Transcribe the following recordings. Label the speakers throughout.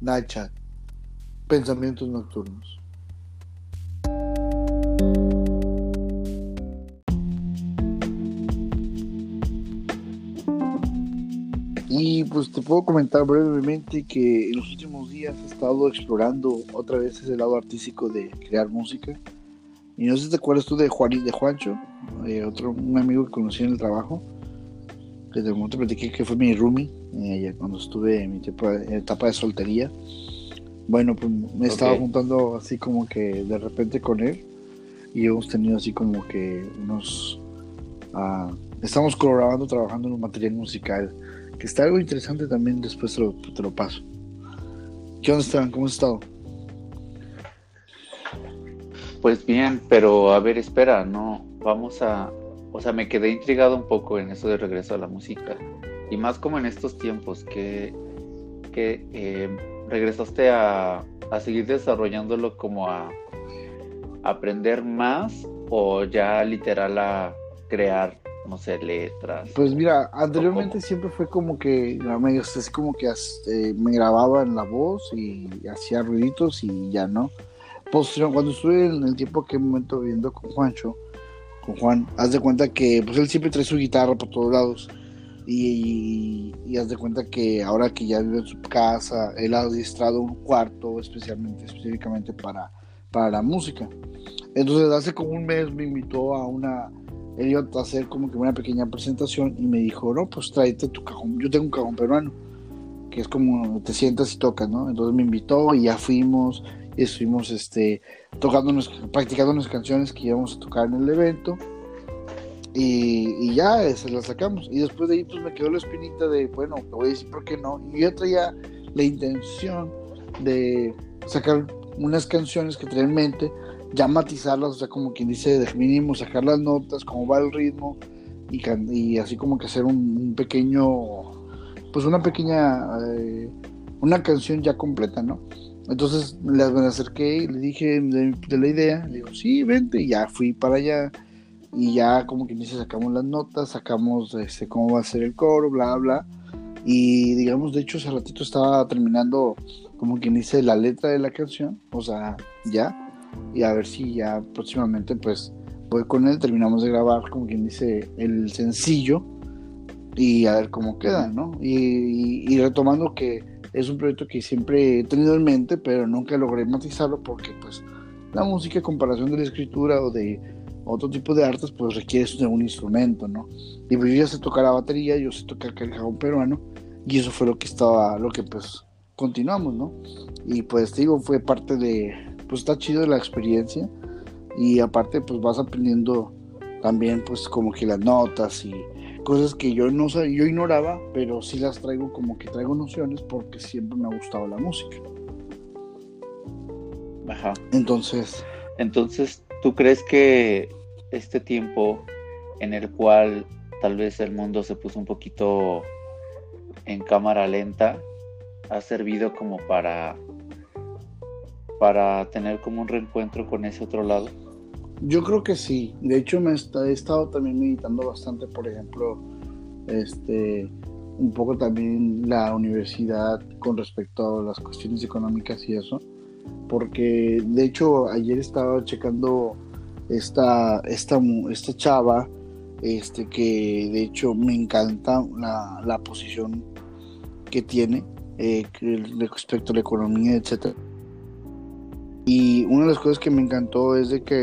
Speaker 1: Night Pensamientos Nocturnos. Y pues te puedo comentar brevemente que en los últimos días he estado explorando otra vez ese lado artístico de crear música. Y no sé si te acuerdas tú de Juan de Juancho, eh, otro un amigo que conocí en el trabajo, que de momento platiqué que fue mi roomie eh, cuando estuve en mi etapa de soltería. Bueno, pues me estaba juntando así como que de repente con él y hemos tenido así como que unos... Uh, estamos colaborando, trabajando en un material musical que está algo interesante también, después te lo, paso. ¿Qué onda, Esteban? ¿Cómo has estado?
Speaker 2: Pues bien, pero a ver, espera, no, vamos a, o sea, me quedé intrigado un poco en eso de regreso a la música, y más como en estos tiempos, que, que eh, regresaste a, a seguir desarrollándolo como a aprender más o ya literal a crear no sé, letras.
Speaker 1: Pues mira, anteriormente siempre fue como que, es como que este, me grababa en la voz y hacía ruiditos y ya no. Pues cuando estuve en el tiempo que momento viviendo con Juancho, con Juan, haz de cuenta que pues él siempre trae su guitarra por todos lados. Y, y, haz de cuenta que ahora que ya vive en su casa, él ha registrado un cuarto especialmente, específicamente para, para la música. Entonces hace como un mes me invitó a una, él iba a hacer como que una pequeña presentación y me dijo, no, pues tráete tu cajón, yo tengo un cajón peruano, que es como te sientas y tocas, ¿no? Entonces me invitó y ya fuimos y estuvimos este, tocando, practicando unas canciones que íbamos a tocar en el evento y, ya se las sacamos. Y después de ahí pues me quedó la espinita de, bueno, te voy a decir por qué no. Y yo traía la intención de sacar unas canciones que traía en mente ya matizarlas, o sea, como quien dice, de mínimo sacar las notas, cómo va el ritmo y, y así como que hacer un, pequeño, pues una pequeña, eh, una canción ya completa, ¿no? Entonces me acerqué y le dije de, la idea, le digo, sí, vente, y ya fui para allá. Y ya como quien dice, sacamos las notas, sacamos este, cómo va a ser el coro, bla, bla. Y digamos, de hecho, ese ratito estaba terminando, como quien dice, la letra de la canción, o sea, ya. Y a ver si ya próximamente pues voy con él, terminamos de grabar como quien dice el sencillo. Y a ver cómo queda, ¿no? Y, retomando que es un proyecto que siempre he tenido en mente, pero nunca logré matizarlo porque pues la música en comparación de la escritura o de otro tipo de artes pues requiere de un instrumento, ¿no? Y pues yo ya sé tocar la batería, yo sé tocar el jabón peruano y eso fue lo que estaba, lo que pues continuamos, ¿no? Y pues digo, fue parte de, pues está chido la experiencia y aparte pues vas aprendiendo también pues como que las notas y cosas que yo no yo ignoraba, pero sí las traigo como que traigo nociones porque siempre me ha gustado la música.
Speaker 2: Ajá.
Speaker 1: Entonces,
Speaker 2: entonces ¿tú crees que este tiempo en el cual tal vez el mundo se puso un poquito en cámara lenta ha servido como para para tener como un reencuentro con ese otro lado?
Speaker 1: Yo creo que sí. De hecho, me he estado también meditando bastante, por ejemplo, este, un poco también la universidad con respecto a las cuestiones económicas y eso. Porque, de hecho, ayer estaba checando esta, esta, esta chava, este, que de hecho me encanta la, la posición que tiene eh, respecto a la economía, etcétera y una de las cosas que me encantó es de que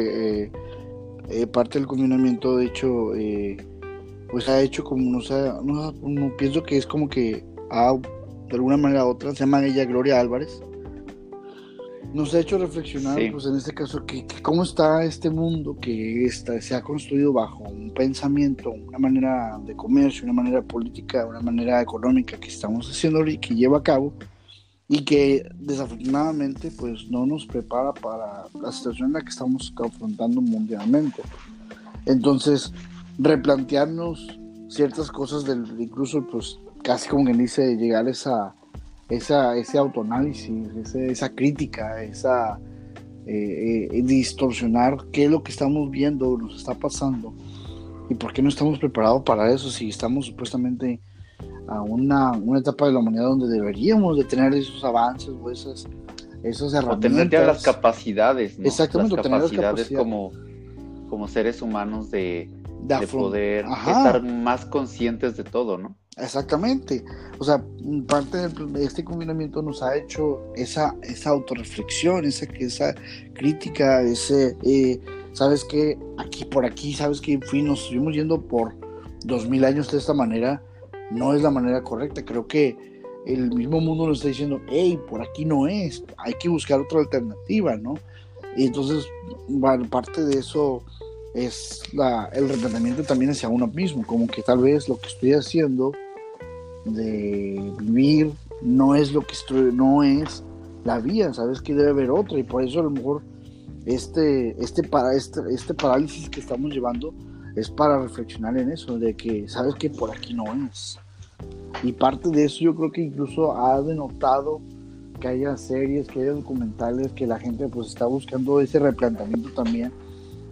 Speaker 1: eh, eh, parte del confinamiento, de hecho, eh, pues ha hecho como, no sé, no, pienso que es como que ha, de alguna manera u otra, se llama ella Gloria Álvarez, nos ha hecho reflexionar, pues en este caso, que, cómo está este mundo que está, se ha construido bajo un pensamiento, una manera de comercio, una manera política, una manera económica que estamos haciendo y que lleva a cabo y que desafortunadamente pues no nos prepara para la situación en la que estamos confrontando mundialmente. Entonces, replantearnos ciertas cosas del incluso pues casi como que dice llegar esa, esa ese autoanálisis, esa crítica, esa eh, eh, distorsionar qué es lo que estamos viendo, nos está pasando y por qué no estamos preparados para eso si estamos supuestamente a una, una, etapa de la humanidad donde deberíamos de tener esos avances o esas, esas herramientas. O
Speaker 2: tener ya las capacidades, ¿no? Exactamente, las capacidades, como, como seres humanos de, de, poder estar más conscientes de todo, ¿no?
Speaker 1: Exactamente. O sea, parte de este combinamiento nos ha hecho esa, esa autorreflexión, esa, esa crítica, ese, eh, sabes que aquí por aquí, sabes que fui, nos estuvimos yendo por dos mil años de esta manera, no es la manera correcta. Creo que el mismo mundo nos está diciendo, hey, por aquí no es, hay que buscar otra alternativa, ¿no? Y entonces, parte de eso es el replanteamiento también hacia uno mismo, como que tal vez lo que estoy haciendo de vivir no es lo que estoy, no es la vía, sabes que debe haber otra y por eso a lo mejor este, este, para, este, este parálisis que estamos llevando es para reflexionar en eso, de que sabes que por aquí no es. Y parte de eso yo creo que incluso ha denotado que haya series, que haya documentales, que la gente pues está buscando ese replanteamiento también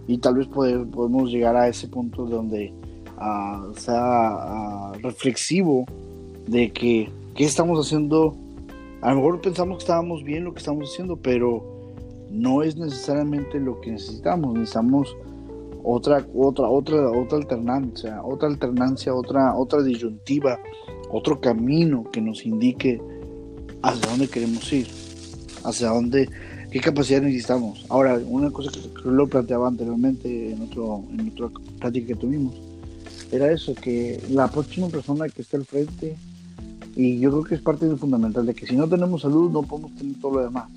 Speaker 1: y tal vez podemos llegar a ese punto donde uh, sea uh, reflexivo de que qué estamos haciendo. A lo mejor pensamos que estábamos bien lo que estamos haciendo, pero no es necesariamente lo que necesitamos. Necesitamos otra, otra, otra, otra alternancia, otra alternancia, otra, otra disyuntiva, otro camino que nos indique hacia dónde queremos ir, hacia dónde, qué capacidad necesitamos. Ahora, una cosa que lo planteaba anteriormente en, otro, en otra plática que tuvimos, era eso, que la próxima persona que esté al frente y yo creo que es parte fundamental de que si no tenemos salud no podemos tener todo lo demás.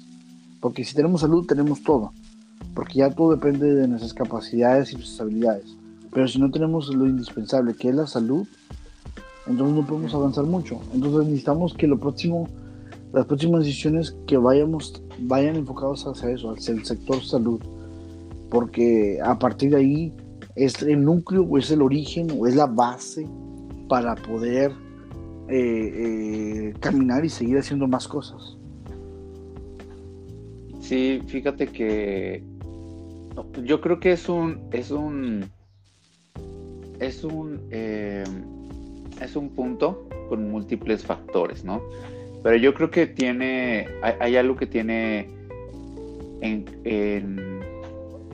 Speaker 1: Porque si tenemos salud tenemos todo. Porque ya todo depende de nuestras capacidades y nuestras habilidades. Pero si no tenemos lo indispensable, que es la salud, entonces no podemos avanzar mucho. Entonces necesitamos que lo próximo, las próximas decisiones que vayamos vayan enfocados hacia eso, hacia el sector salud. Porque a partir de ahí es el núcleo o es el origen o es la base para poder eh, eh, caminar y seguir haciendo más cosas.
Speaker 2: Sí, fíjate que yo creo que es un es un es un eh, es un punto con múltiples factores, ¿no? Pero yo creo que tiene hay, algo que tiene en,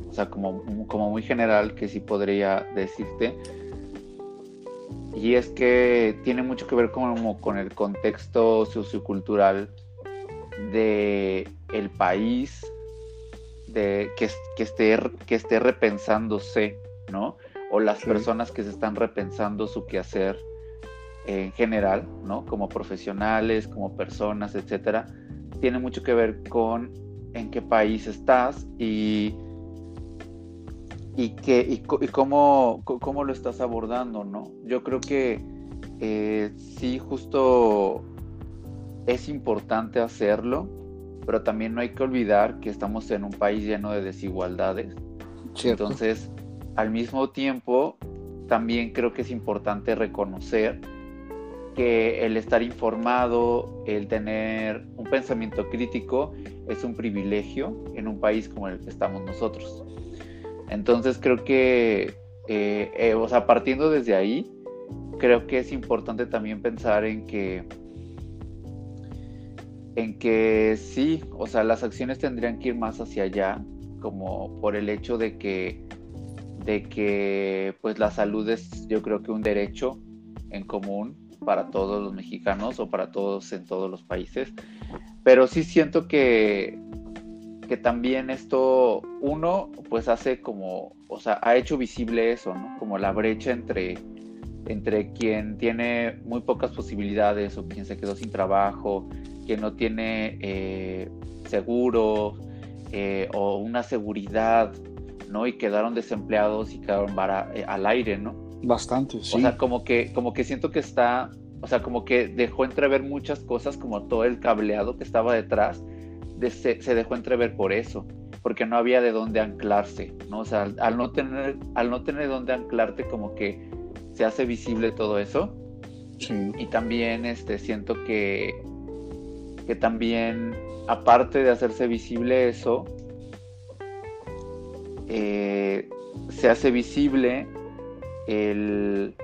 Speaker 2: o sea como, como muy general que sí podría decirte y es que tiene mucho que ver como con el contexto sociocultural de el país de que, que, esté, que esté repensándose, ¿no? O las personas que se están repensando su quehacer en general, ¿no? Como profesionales, como personas, etcétera, tiene mucho que ver con en qué país estás y y, que, y, cómo, cómo, lo estás abordando, ¿no? Yo creo que eh, sí, justo es importante hacerlo, pero también no hay que olvidar que estamos en un país lleno de desigualdades. Entonces, al mismo tiempo, también creo que es importante reconocer que el estar informado, el tener un pensamiento crítico, es un privilegio en un país como el que estamos nosotros. Entonces creo que, eh, eh, o sea, partiendo desde ahí, creo que es importante también pensar en que, en que sí, o sea, las acciones tendrían que ir más hacia allá, como por el hecho de que, de que, pues la salud es, yo creo que un derecho en común para todos los mexicanos o para todos en todos los países, pero sí siento que que también esto, uno, pues hace como, o sea, ha hecho visible eso, ¿no? Como la brecha entre, entre quien tiene muy pocas posibilidades o quien se quedó sin trabajo, quien no tiene eh, seguro eh, o una seguridad, ¿no? Y quedaron desempleados y quedaron eh, al aire, ¿no?
Speaker 1: Bastante, sí.
Speaker 2: O sea, como que, como que siento que está, o sea, como que dejó entrever muchas cosas, como todo el cableado que estaba detrás se, dejó entrever por eso, porque no había de dónde anclarse, ¿no? O sea, al, no tener, al no tener dónde anclarte, como que se hace visible todo eso. Y también este, siento que, que también, aparte de hacerse visible eso, eh, se hace visible el,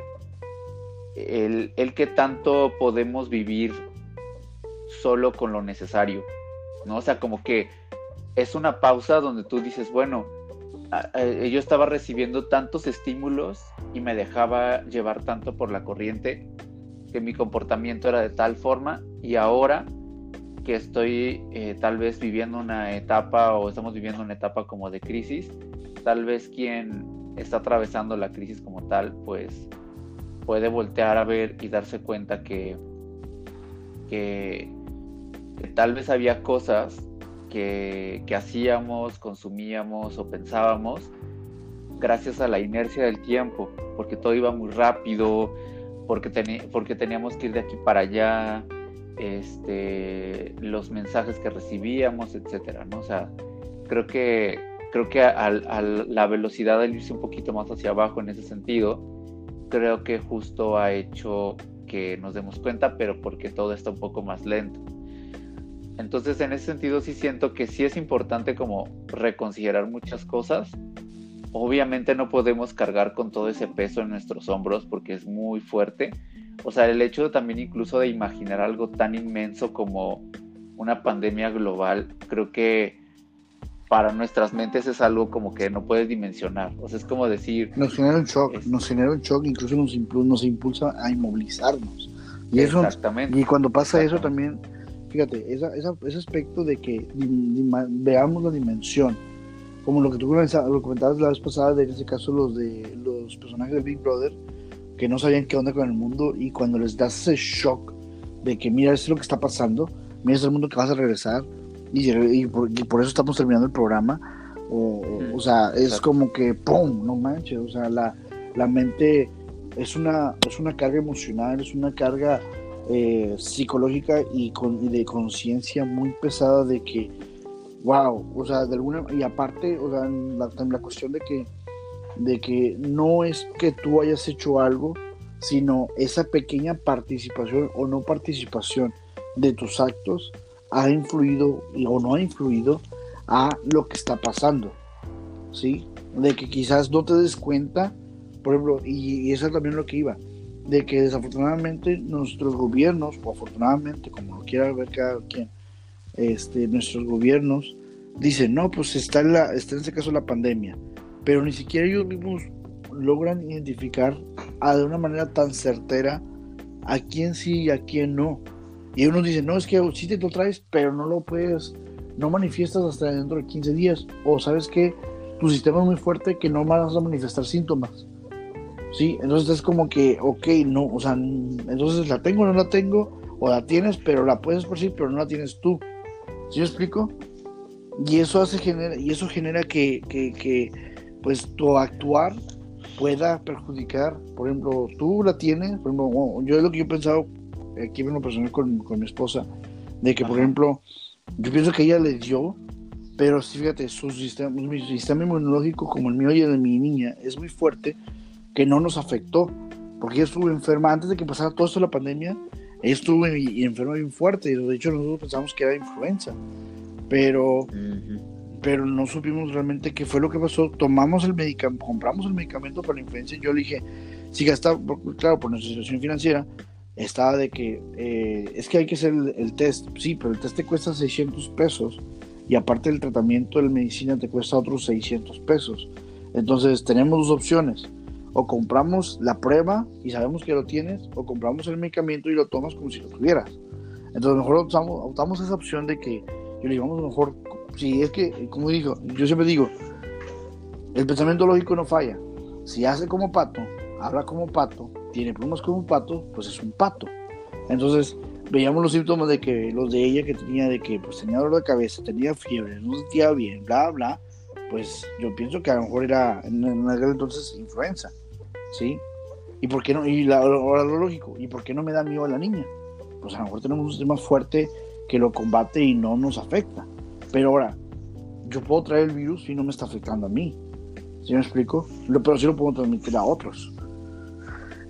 Speaker 2: el, el que tanto podemos vivir solo con lo necesario, ¿no? O sea, como que es una pausa donde tú dices, bueno, yo estaba recibiendo tantos estímulos y me dejaba llevar tanto por la corriente que mi comportamiento era de tal forma y ahora que estoy eh, tal vez viviendo una etapa o estamos viviendo una etapa como de crisis, tal vez quien está atravesando la crisis como tal, pues puede voltear a ver y darse cuenta que, que, tal vez había cosas que, que, hacíamos, consumíamos o pensábamos gracias a la inercia del tiempo, porque todo iba muy rápido, porque, porque teníamos que ir de aquí para allá, este, los mensajes que recibíamos, etcétera, ¿no? O sea, creo que, creo que a, la velocidad de irse un poquito más hacia abajo en ese sentido, creo que justo ha hecho que nos demos cuenta, pero porque todo está un poco más lento. Entonces, en ese sentido, sí siento que sí es importante como reconsiderar muchas cosas. Obviamente no podemos cargar con todo ese peso en nuestros hombros porque es muy fuerte, o sea, el hecho también incluso de imaginar algo tan inmenso como una pandemia global, creo que para nuestras mentes es algo como que no puedes dimensionar. O sea, es como decir...
Speaker 1: Nos genera un shock, nos genera un shock, incluso nos, nos impulsa a inmovilizarnos. Y eso, Exactamente. Y cuando pasa eso también, fíjate, esa, ese aspecto de que veamos la dimensión, como lo que tú comentabas la vez pasada, de en este caso los de los personajes de Big Brother, que no sabían qué onda con el mundo y cuando les das ese shock de que mira, esto es lo que está pasando, mira, es el mundo que vas a regresar y, por, eso estamos terminando el programa, o, o sea, es como que ¡pum! No manches, o sea, la, la mente es una, es una carga emocional, es una carga eh, psicológica y, con, y de conciencia muy pesada de que, wow, o sea, de alguna, y aparte, o sea, la, la cuestión de que de que no es que tú hayas hecho algo, sino esa pequeña participación o no participación de tus actos ha influido o no ha influido a lo que está pasando, ¿sí? De que quizás no te des cuenta, por ejemplo, y, eso es también lo que iba, de que desafortunadamente nuestros gobiernos, o afortunadamente, como lo quiera ver cada quien, este, nuestros gobiernos dicen, no, pues está en, la, está en este caso la pandemia, pero ni siquiera ellos mismos logran identificar a, de una manera tan certera a quién sí y a quién no. Y uno dice, no, es que sí te lo traes, pero no lo puedes, no manifiestas hasta dentro de 15 días. O sabes que tu sistema es muy fuerte que no vas a manifestar síntomas. Sí, entonces es como que, ok, no, o sea, entonces la tengo o no la tengo, o la tienes, pero la puedes por sí, pero no la tienes tú. ¿Sí me explico? Y eso hace genera, y eso genera que, que, que pues tu actuar pueda perjudicar, por ejemplo, tú la tienes, por ejemplo, yo es lo que yo he pensado aquí en lo personal con, con mi esposa, de que, por ejemplo, yo pienso que ella le dio, pero sí, fíjate, su sistema, mi sistema inmunológico, como el mío y el de mi niña, es muy fuerte, que no nos afectó, porque ella estuvo enferma antes de que pasara todo esto de la pandemia, ella estuvo y, enferma bien fuerte, y de hecho nosotros pensamos que era influenza, pero pero no supimos realmente qué fue lo que pasó. Tomamos el medicamento, compramos el medicamento para la influenza y yo le dije, si gasta, claro, por nuestra situación financiera, estaba de que eh, es que hay que hacer el, test, sí, pero el test te cuesta 600 pesos y aparte el tratamiento de la medicina te cuesta otros 600 pesos. Entonces tenemos dos opciones, o compramos la prueba y sabemos que lo tienes, o compramos el medicamento y lo tomas como si lo tuvieras. Entonces mejor optamos, optamos esa opción de que yo le digo, vamos mejor Sí, es que, como dijo, yo siempre digo, el pensamiento lógico no falla. Si hace como pato, habla como pato, tiene plumas como pato, pues es un pato. Entonces, veíamos los síntomas de que los de ella que tenía de que pues tenía dolor de cabeza, tenía fiebre, no se sentía bien, bla bla, pues yo pienso que a lo mejor era en, aquel entonces influenza, ¿sí? ¿Y por qué no? Y ahora lo lógico, ¿y por qué no me da miedo a la niña? Pues a lo mejor tenemos un sistema fuerte que lo combate y no nos afecta. Pero ahora, yo puedo traer el virus y no me está afectando a mí. ¿Sí me explico? Pero sí lo puedo transmitir a otros.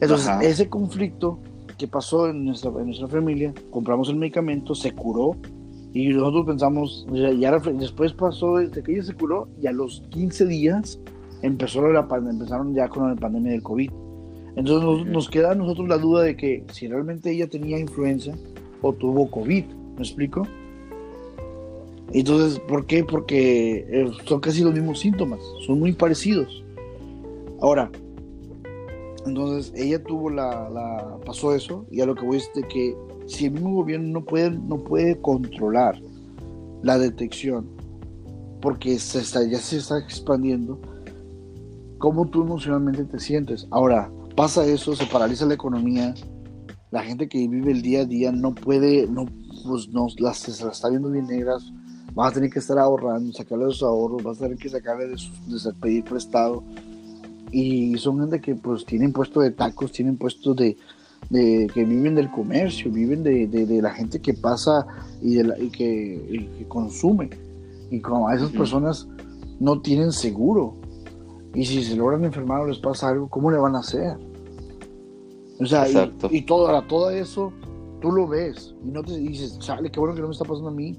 Speaker 1: Entonces, ese conflicto que pasó en nuestra, en nuestra familia, compramos el medicamento, se curó y nosotros pensamos, y ahora, después pasó desde que ella se curó y a los 15 días empezó la, empezaron ya con la pandemia del COVID. Entonces nos, queda a nosotros la duda de que si realmente ella tenía influenza o tuvo COVID, ¿me explico? Entonces, ¿por qué? Porque eh, son casi los mismos síntomas, son muy parecidos. Ahora, entonces ella tuvo la, la pasó eso y a lo que voy es de que si el mismo gobierno no puede, no puede controlar la detección porque se está, ya se está expandiendo, ¿cómo tú emocionalmente te sientes? Ahora, pasa eso, se paraliza la economía, la gente que vive el día a día no puede, no, pues no, las, se las está viendo bien negras, vas a tener que estar ahorrando, sacarle de sus ahorros, vas a tener que sacarle de, sus, de pedir prestado. Y son gente que pues tienen puestos de tacos, tienen puestos de, de que viven del comercio, viven de, de, la gente que pasa y, de y, que, que, consume. Y como a esas personas no tienen seguro. Y si se logran enfermar o les pasa algo, ¿cómo le van a hacer? O sea, y, y, todo, todo eso tú lo ves y no te dices, sale, qué bueno que no me está pasando a mí.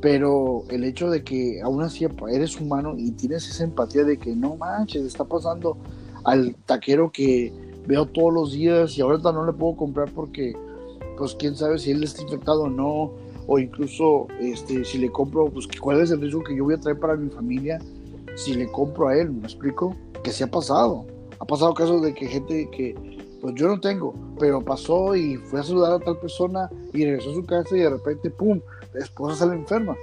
Speaker 1: Pero el hecho de que aún así eres humano y tienes esa empatía de que no manches, está pasando al taquero que veo todos los días y ahorita no le puedo comprar porque, pues quién sabe si él está infectado o no, o incluso este, si le compro, pues cuál es el riesgo que yo voy a traer para mi familia si le compro a él, ¿me explico? Que se ha pasado. Ha pasado casos de que gente que, pues yo no tengo, pero pasó y fue a saludar a tal persona y regresó a su casa y de repente, ¡pum!, esposa sale enferma.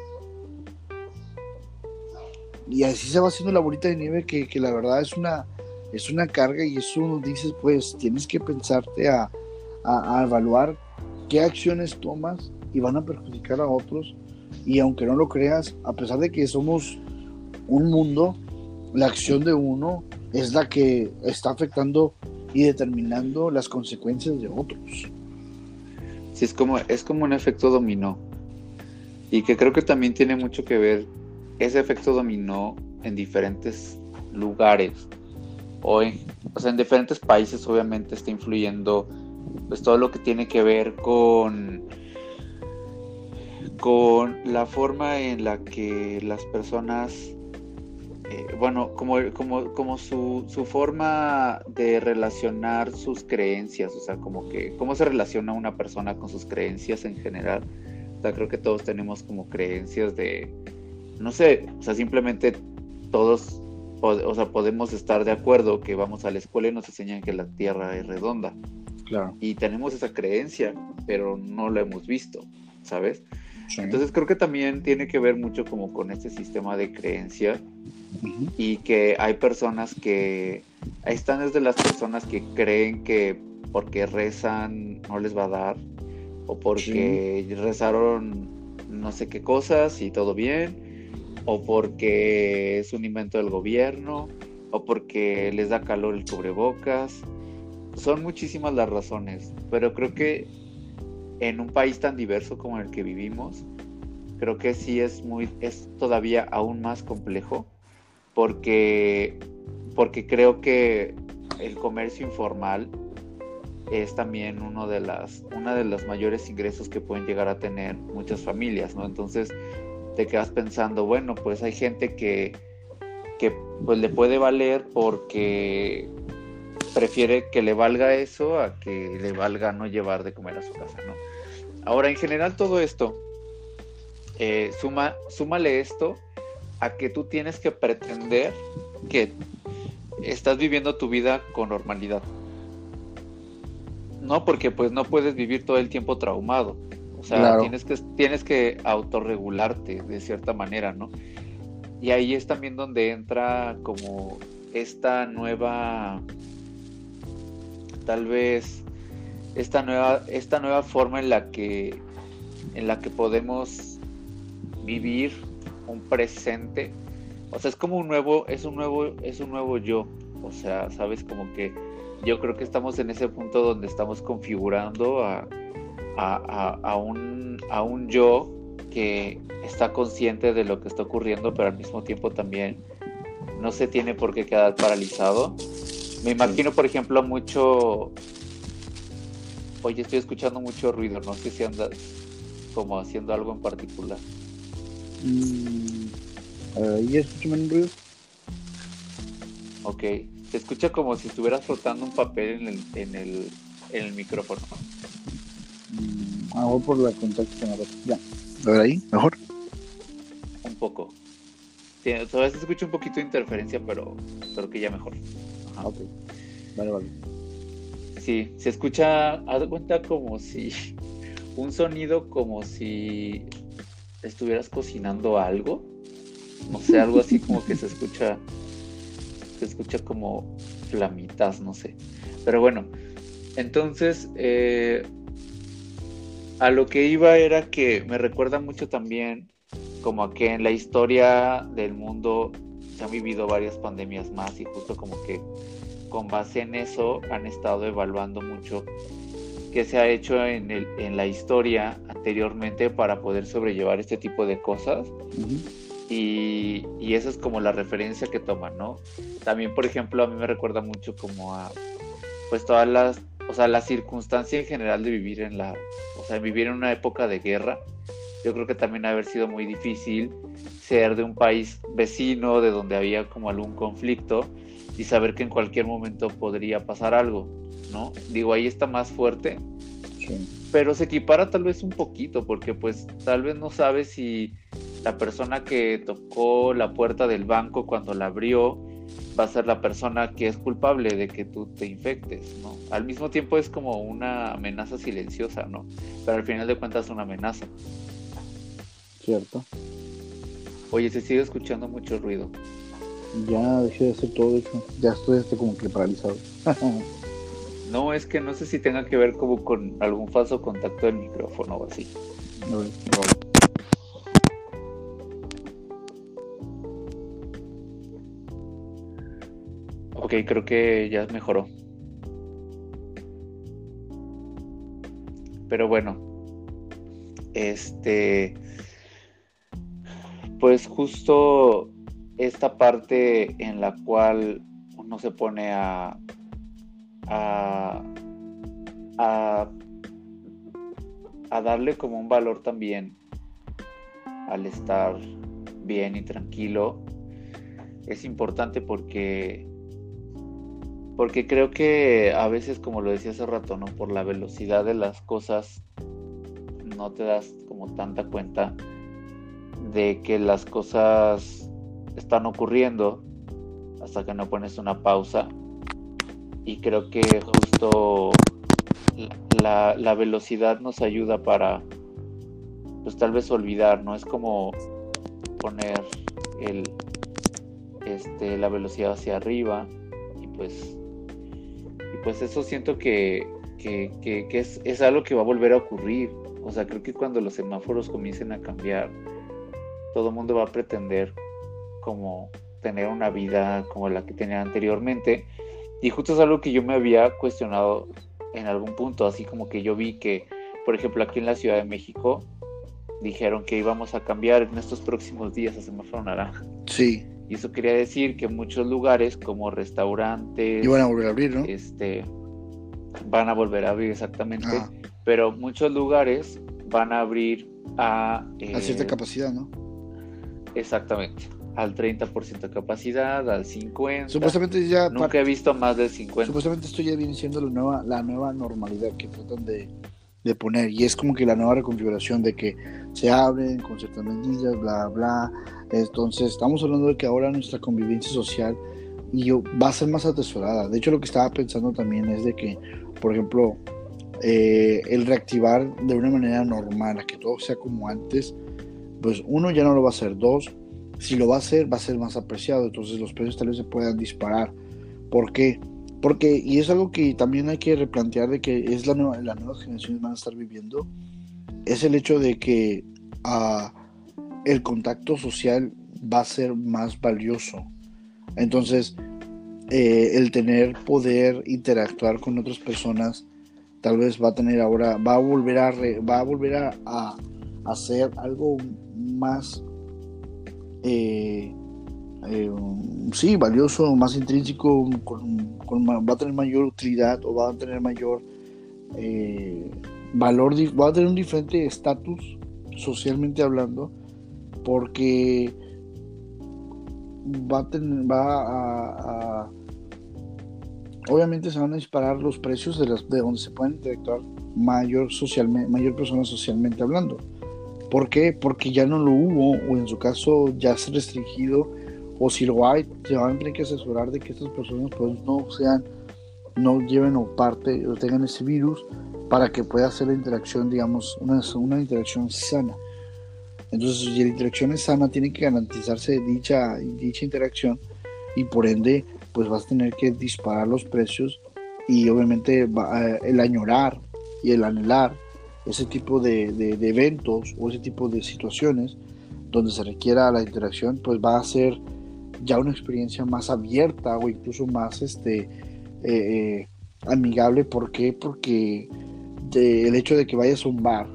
Speaker 1: Y así se va haciendo la bolita de nieve que, que la verdad es una, es una carga y eso dices, pues tienes que pensarte a, a, evaluar qué acciones tomas y van a perjudicar a otros. Y aunque no lo creas, a pesar de que somos un mundo, la acción de uno es la que está afectando y determinando las consecuencias de otros.
Speaker 2: Sí, es como, es como un efecto dominó. Y que creo que también tiene mucho que ver ese efecto dominó en diferentes lugares en, o sea, en diferentes países obviamente está influyendo pues todo lo que tiene que ver con con la forma en la que las personas eh, bueno como, como, como su, su, forma de relacionar sus creencias o sea como que cómo se relaciona una persona con sus creencias en general o sea creo que todos tenemos como creencias de no sé o sea simplemente todos o sea, podemos estar de acuerdo que vamos a la escuela y nos enseñan que la Tierra es redonda.
Speaker 1: Claro.
Speaker 2: Y tenemos esa creencia, pero no la hemos visto, ¿sabes? Entonces creo que también tiene que ver mucho como con este sistema de creencia y que hay personas que, están desde las personas que creen que porque rezan no les va a dar o porque rezaron no sé qué cosas y todo bien o porque es un invento del gobierno, o porque les da calor el cubrebocas. Son muchísimas las razones, pero creo que en un país tan diverso como el que vivimos, creo que sí es muy, es todavía aún más complejo, porque, porque creo que el comercio informal es también uno de las, una de los mayores ingresos que pueden llegar a tener muchas familias, ¿no? Entonces, te quedas pensando, bueno, pues hay gente que, que pues le puede valer porque prefiere que le valga eso a que le valga no llevar de comer a su casa, ¿no? Ahora, en general todo esto, eh, suma, súmale esto a que tú tienes que pretender que estás viviendo tu vida con normalidad. No, porque pues no puedes vivir todo el tiempo traumado. O sea, tienes, que, tienes que autorregularte de cierta manera, ¿no? Y ahí es también donde entra como esta nueva, tal vez, esta nueva, esta nueva forma en la que, en la que podemos vivir un presente. O sea, es como un nuevo, es un nuevo, es un nuevo yo. O sea, sabes, como que yo creo que estamos en ese punto donde estamos configurando a, a, un, a un yo que está consciente de lo que está ocurriendo, pero al mismo tiempo también no se tiene por qué quedar paralizado. Me imagino, por ejemplo, mucho... Oye, estoy escuchando mucho ruido, no sé si andas como haciendo algo en particular.
Speaker 1: Mm, ¿Ya escucho un ruido?
Speaker 2: Ok, Se escucha como si estuvieras frotando un papel en el, en el, en el micrófono.
Speaker 1: Mm, por la contacto Ya. A ver ahí, mejor.
Speaker 2: Un poco. todavía se escucha un poquito de interferencia, pero creo que ya mejor.
Speaker 1: Ajá. Ok. Vale, vale.
Speaker 2: Sí, se escucha, haz de cuenta como si un sonido como si estuvieras cocinando algo. No sé, algo así como que se escucha, se escucha como flamitas, no sé. Pero bueno, entonces, eh, a lo que iba era que me recuerda mucho también como a que en la historia del mundo se han vivido varias pandemias más y justo como que con base en eso han estado evaluando mucho qué se ha hecho en, el, en la historia anteriormente para poder sobrellevar este tipo de cosas. Y, y, esa es como la referencia que toman, ¿no? También, por ejemplo, a mí me recuerda mucho como a, pues todas las, o sea, la circunstancia en general de vivir en la, o sea, vivir en una época de guerra. Yo creo que también ha haber sido muy difícil ser de un país vecino, de donde había como algún conflicto, y saber que en cualquier momento podría pasar algo, ¿no? Digo, ahí está más fuerte, pero se equipara tal vez un poquito, porque pues tal vez no sabes si la persona que tocó la puerta del banco cuando la abrió va a ser la persona que es culpable de que tú te infectes, ¿no? Al mismo tiempo es como una amenaza silenciosa, ¿no? Pero al final de cuentas es una amenaza.
Speaker 1: Cierto.
Speaker 2: Oye, se sigue escuchando mucho ruido.
Speaker 1: Ya dejé de hacer todo eso. Ya estoy este como que paralizado.
Speaker 2: no, es que no sé si tenga que ver como con algún falso contacto del micrófono o así. No, Ok, creo que ya mejoró. Pero bueno, este, pues justo esta parte en la cual uno se pone a, a, a, darle como un valor también al estar bien y tranquilo es importante porque porque creo que a veces como lo decía hace rato no por la velocidad de las cosas no te das como tanta cuenta de que las cosas están ocurriendo hasta que no pones una pausa. Y creo que justo la, la velocidad nos ayuda para, pues tal vez olvidar, ¿no? Es como poner el, este, la velocidad hacia arriba y pues, pues eso siento que, que, que, es, es algo que va a volver a ocurrir. O sea, creo que cuando los semáforos comiencen a cambiar, todo el mundo va a pretender como tener una vida como la que tenía anteriormente. Y justo es algo que yo me había cuestionado en algún punto, así como que yo vi que, por ejemplo, aquí en la Ciudad de México dijeron que íbamos a cambiar en estos próximos días a semáforo naranja.
Speaker 1: Sí.
Speaker 2: Y eso quería decir que muchos lugares como restaurantes...
Speaker 1: Iban a volver a abrir, ¿no?
Speaker 2: Este, van a volver a abrir exactamente. Ah. Pero muchos lugares van a abrir a...
Speaker 1: a cierta eh, capacidad, ¿no?
Speaker 2: Exactamente al 30% de capacidad, al 50%.
Speaker 1: Supuestamente ya...
Speaker 2: Nunca he visto más del 50%.
Speaker 1: Supuestamente esto ya viene siendo la nueva, la nueva normalidad que tratan de, de poner y es como que la nueva reconfiguración de que se abren con ciertas medidas, bla, bla. Entonces estamos hablando de que ahora nuestra convivencia social y va a ser más atesorada. De hecho lo que estaba pensando también es de que, por ejemplo, eh, el reactivar de una manera normal, a que todo sea como antes, pues uno ya no lo va a hacer, dos, si lo va a hacer, va a ser más apreciado, entonces los precios tal vez se puedan disparar. ¿Por qué? Porque, y es algo que también hay que replantear de que es la nueva, las nuevas generaciones van a estar viviendo, es el hecho de que uh, el contacto social va a ser más valioso. Entonces, eh, el tener poder interactuar con otras personas, tal vez va a tener ahora, va a volver a, va a, volver a hacer algo más eh, eh, sí, valioso, más intrínseco, va a tener mayor utilidad o va a tener mayor eh, valor, va a tener un diferente estatus socialmente hablando, porque va a, obviamente se van a disparar los precios de, donde se pueden interactuar mayor, socialmente, mayor personas socialmente hablando. ¿Por qué? Porque ya no lo hubo, o en su caso ya ha restringido, o si lo hay, se van a tener que asesorar de que estas personas pues no sean, no lleven o parte, o tengan ese virus, para que pueda hacer la interacción, digamos, una, una interacción sana. Entonces, si la interacción es sana, tiene que garantizarse dicha, dicha interacción y por ende, pues vas a tener que disparar los precios y obviamente va, el añorar y el anhelar ese tipo de, de, eventos o ese tipo de situaciones donde se requiera la interacción, pues va a ser ya una experiencia más abierta o incluso más este, eh, eh, amigable. ¿Por qué? Porque el hecho de que vayas a un bar,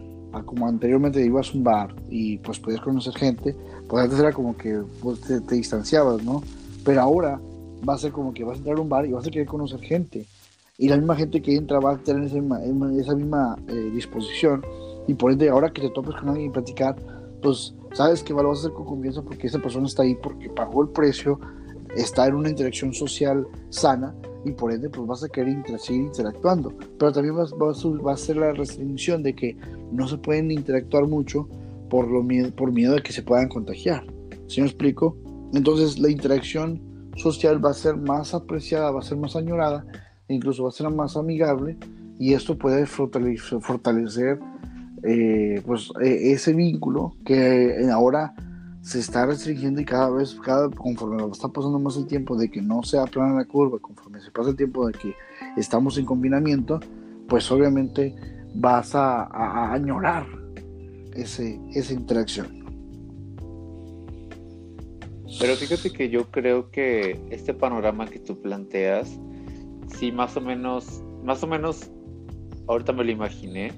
Speaker 1: como anteriormente ibas a un bar y pues podías conocer gente, pues antes era como que pues, te, distanciabas, ¿no? Pero ahora va a ser como que vas a entrar a un bar y vas a querer conocer gente. Y la misma gente que entra va a tener esa, esa misma eh, disposición. Y por ende, ahora que te topes con alguien y platicar, pues sabes que lo vas a hacer con confianza porque esa persona está ahí porque pagó el precio, está en una interacción social sana y por ende pues vas a querer seguir interactuando. Pero también va, va, a ser la restricción de que no se pueden interactuar mucho por, lo por miedo de que se puedan contagiar. ¿Sí me explico? Entonces la interacción social va a ser más apreciada, va a ser más añorada, incluso va a ser más amigable y esto puede fortalecer eh, pues, e, ese vínculo que ahora se está restringiendo y cada vez, cada, conforme está pasando más el tiempo de que no sea plana la curva, conforme se pasa el tiempo de que estamos en confinamiento, pues obviamente vas a, a, añorar ese, esa interacción.
Speaker 2: Pero fíjate que yo creo que este panorama que tú planteas, sí, más o menos, más o menos, ahorita me lo imaginé,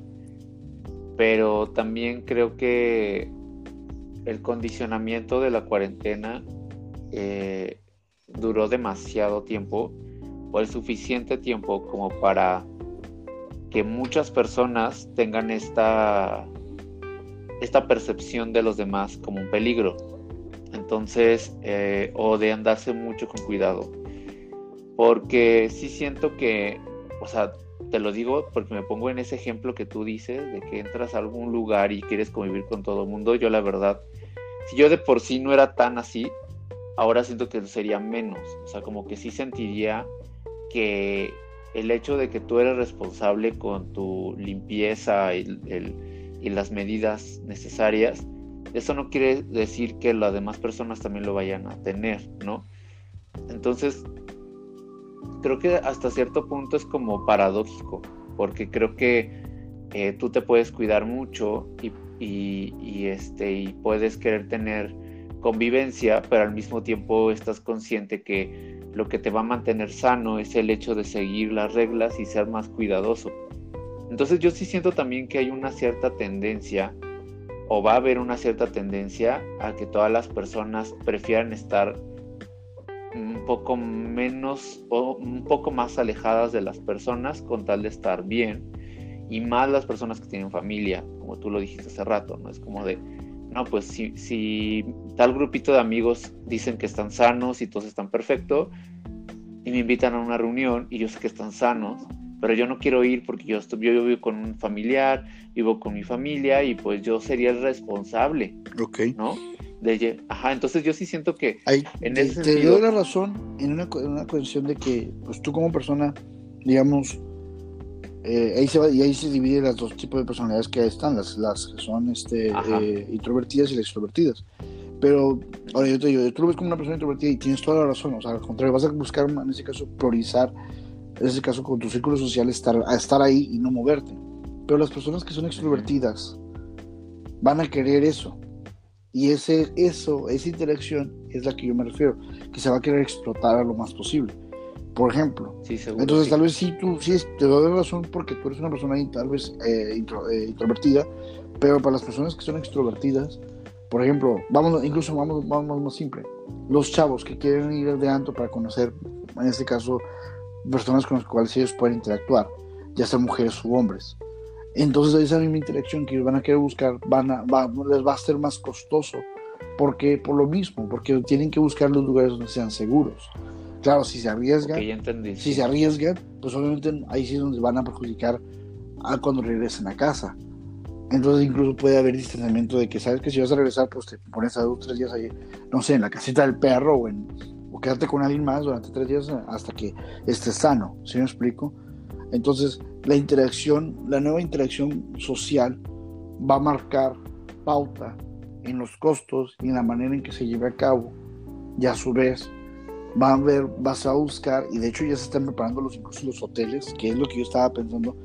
Speaker 2: pero también creo que el condicionamiento de la cuarentena eh, duró demasiado tiempo o el suficiente tiempo como para que muchas personas tengan esta, esta percepción de los demás como un peligro. Entonces, eh, o de andarse mucho con cuidado. Porque sí siento que, o sea, te lo digo porque me pongo en ese ejemplo que tú dices, de que entras a algún lugar y quieres convivir con todo el mundo. Yo la verdad si yo de por sí no era tan así, ahora siento que sería menos. O sea, como que sí sentiría que el hecho de que tú eres responsable con tu limpieza y, las medidas necesarias, eso no quiere decir que las demás personas también lo vayan a tener, ¿no? Entonces, creo que hasta cierto punto es como paradójico, porque creo que eh, tú te puedes cuidar mucho y y, este, y puedes querer tener convivencia, pero al mismo tiempo estás consciente que lo que te va a mantener sano es el hecho de seguir las reglas y ser más cuidadoso. Entonces yo sí siento también que hay una cierta tendencia, o va a haber una cierta tendencia a que todas las personas prefieran estar un poco menos o un poco más alejadas de las personas con tal de estar bien y más las personas que tienen familia, como tú lo dijiste hace rato, ¿no? Es como de, no, pues si, si tal grupito de amigos dicen que están sanos y todos están perfectos, y me invitan a una reunión y yo sé que están sanos, pero yo no quiero ir porque yo, estoy, yo vivo con un familiar, vivo con mi familia y pues yo sería el responsable,
Speaker 1: Ok.
Speaker 2: ¿no? De, ajá, entonces yo sí siento que
Speaker 1: en ese te, doy la razón en una, en una cuestión de que pues tú como persona, digamos, eh, ahí se va, y ahí se dividen los dos tipos de personalidades que están, las, las que son este, eh, introvertidas y las extrovertidas. Pero, ahora yo te digo, tú lo ves como una persona introvertida y tienes toda la razón, o sea, al contrario, vas a buscar en ese caso priorizar, en ese caso con tu círculo social, estar, a estar ahí y no moverte. Pero las personas que son extrovertidas van a querer eso. Y ese, eso, esa interacción es la que yo me refiero, que se va a querer explotar a lo más posible por ejemplo. Entonces, tal vez sí, tú sí te doy razón porque tú eres una persona tal vez eh, eh, introvertida, pero para las personas que son extrovertidas, por ejemplo, vamos, incluso vamos, vamos más simple, los chavos que quieren ir de anto para conocer, en este caso, personas con las cuales ellos pueden interactuar, ya sean mujeres u hombres. Entonces, esa misma interacción que van a querer buscar, van a, les va a ser más costoso. porque Por lo mismo, porque tienen que buscar los lugares donde sean seguros Claro, si se arriesgan,
Speaker 2: Ok, ya entendí.
Speaker 1: si se arriesgan, pues obviamente ahí sí es donde van a perjudicar a cuando regresen a casa. Entonces incluso puede haber distanciamiento de que sabes que si vas a regresar, pues te pones a dos tres días ahí, no sé, en la casita del perro o, en, o quédate con alguien más durante tres días hasta que estés sano, ¿sí me explico? Entonces la interacción, la nueva interacción social va a marcar pauta en los costos y en la manera en que se lleve a cabo y a su vez va a ver, vas a buscar y de hecho ya se están preparando los incluso los hoteles, que es lo que yo estaba pensando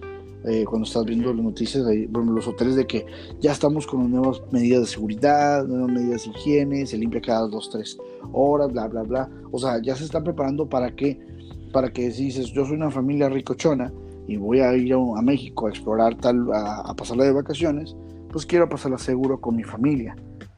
Speaker 1: eh, cuando estás viendo las noticias, ahí, los hoteles de que ya estamos con nuevas medidas de seguridad, nuevas medidas de higiene, se limpia cada dos, tres horas, bla, bla, bla. O sea, ya se están preparando para que, para que si dices, yo soy una familia ricochona y voy a ir a, a México a explorar tal, a, a, pasarla de vacaciones, pues quiero pasarla seguro con mi familia.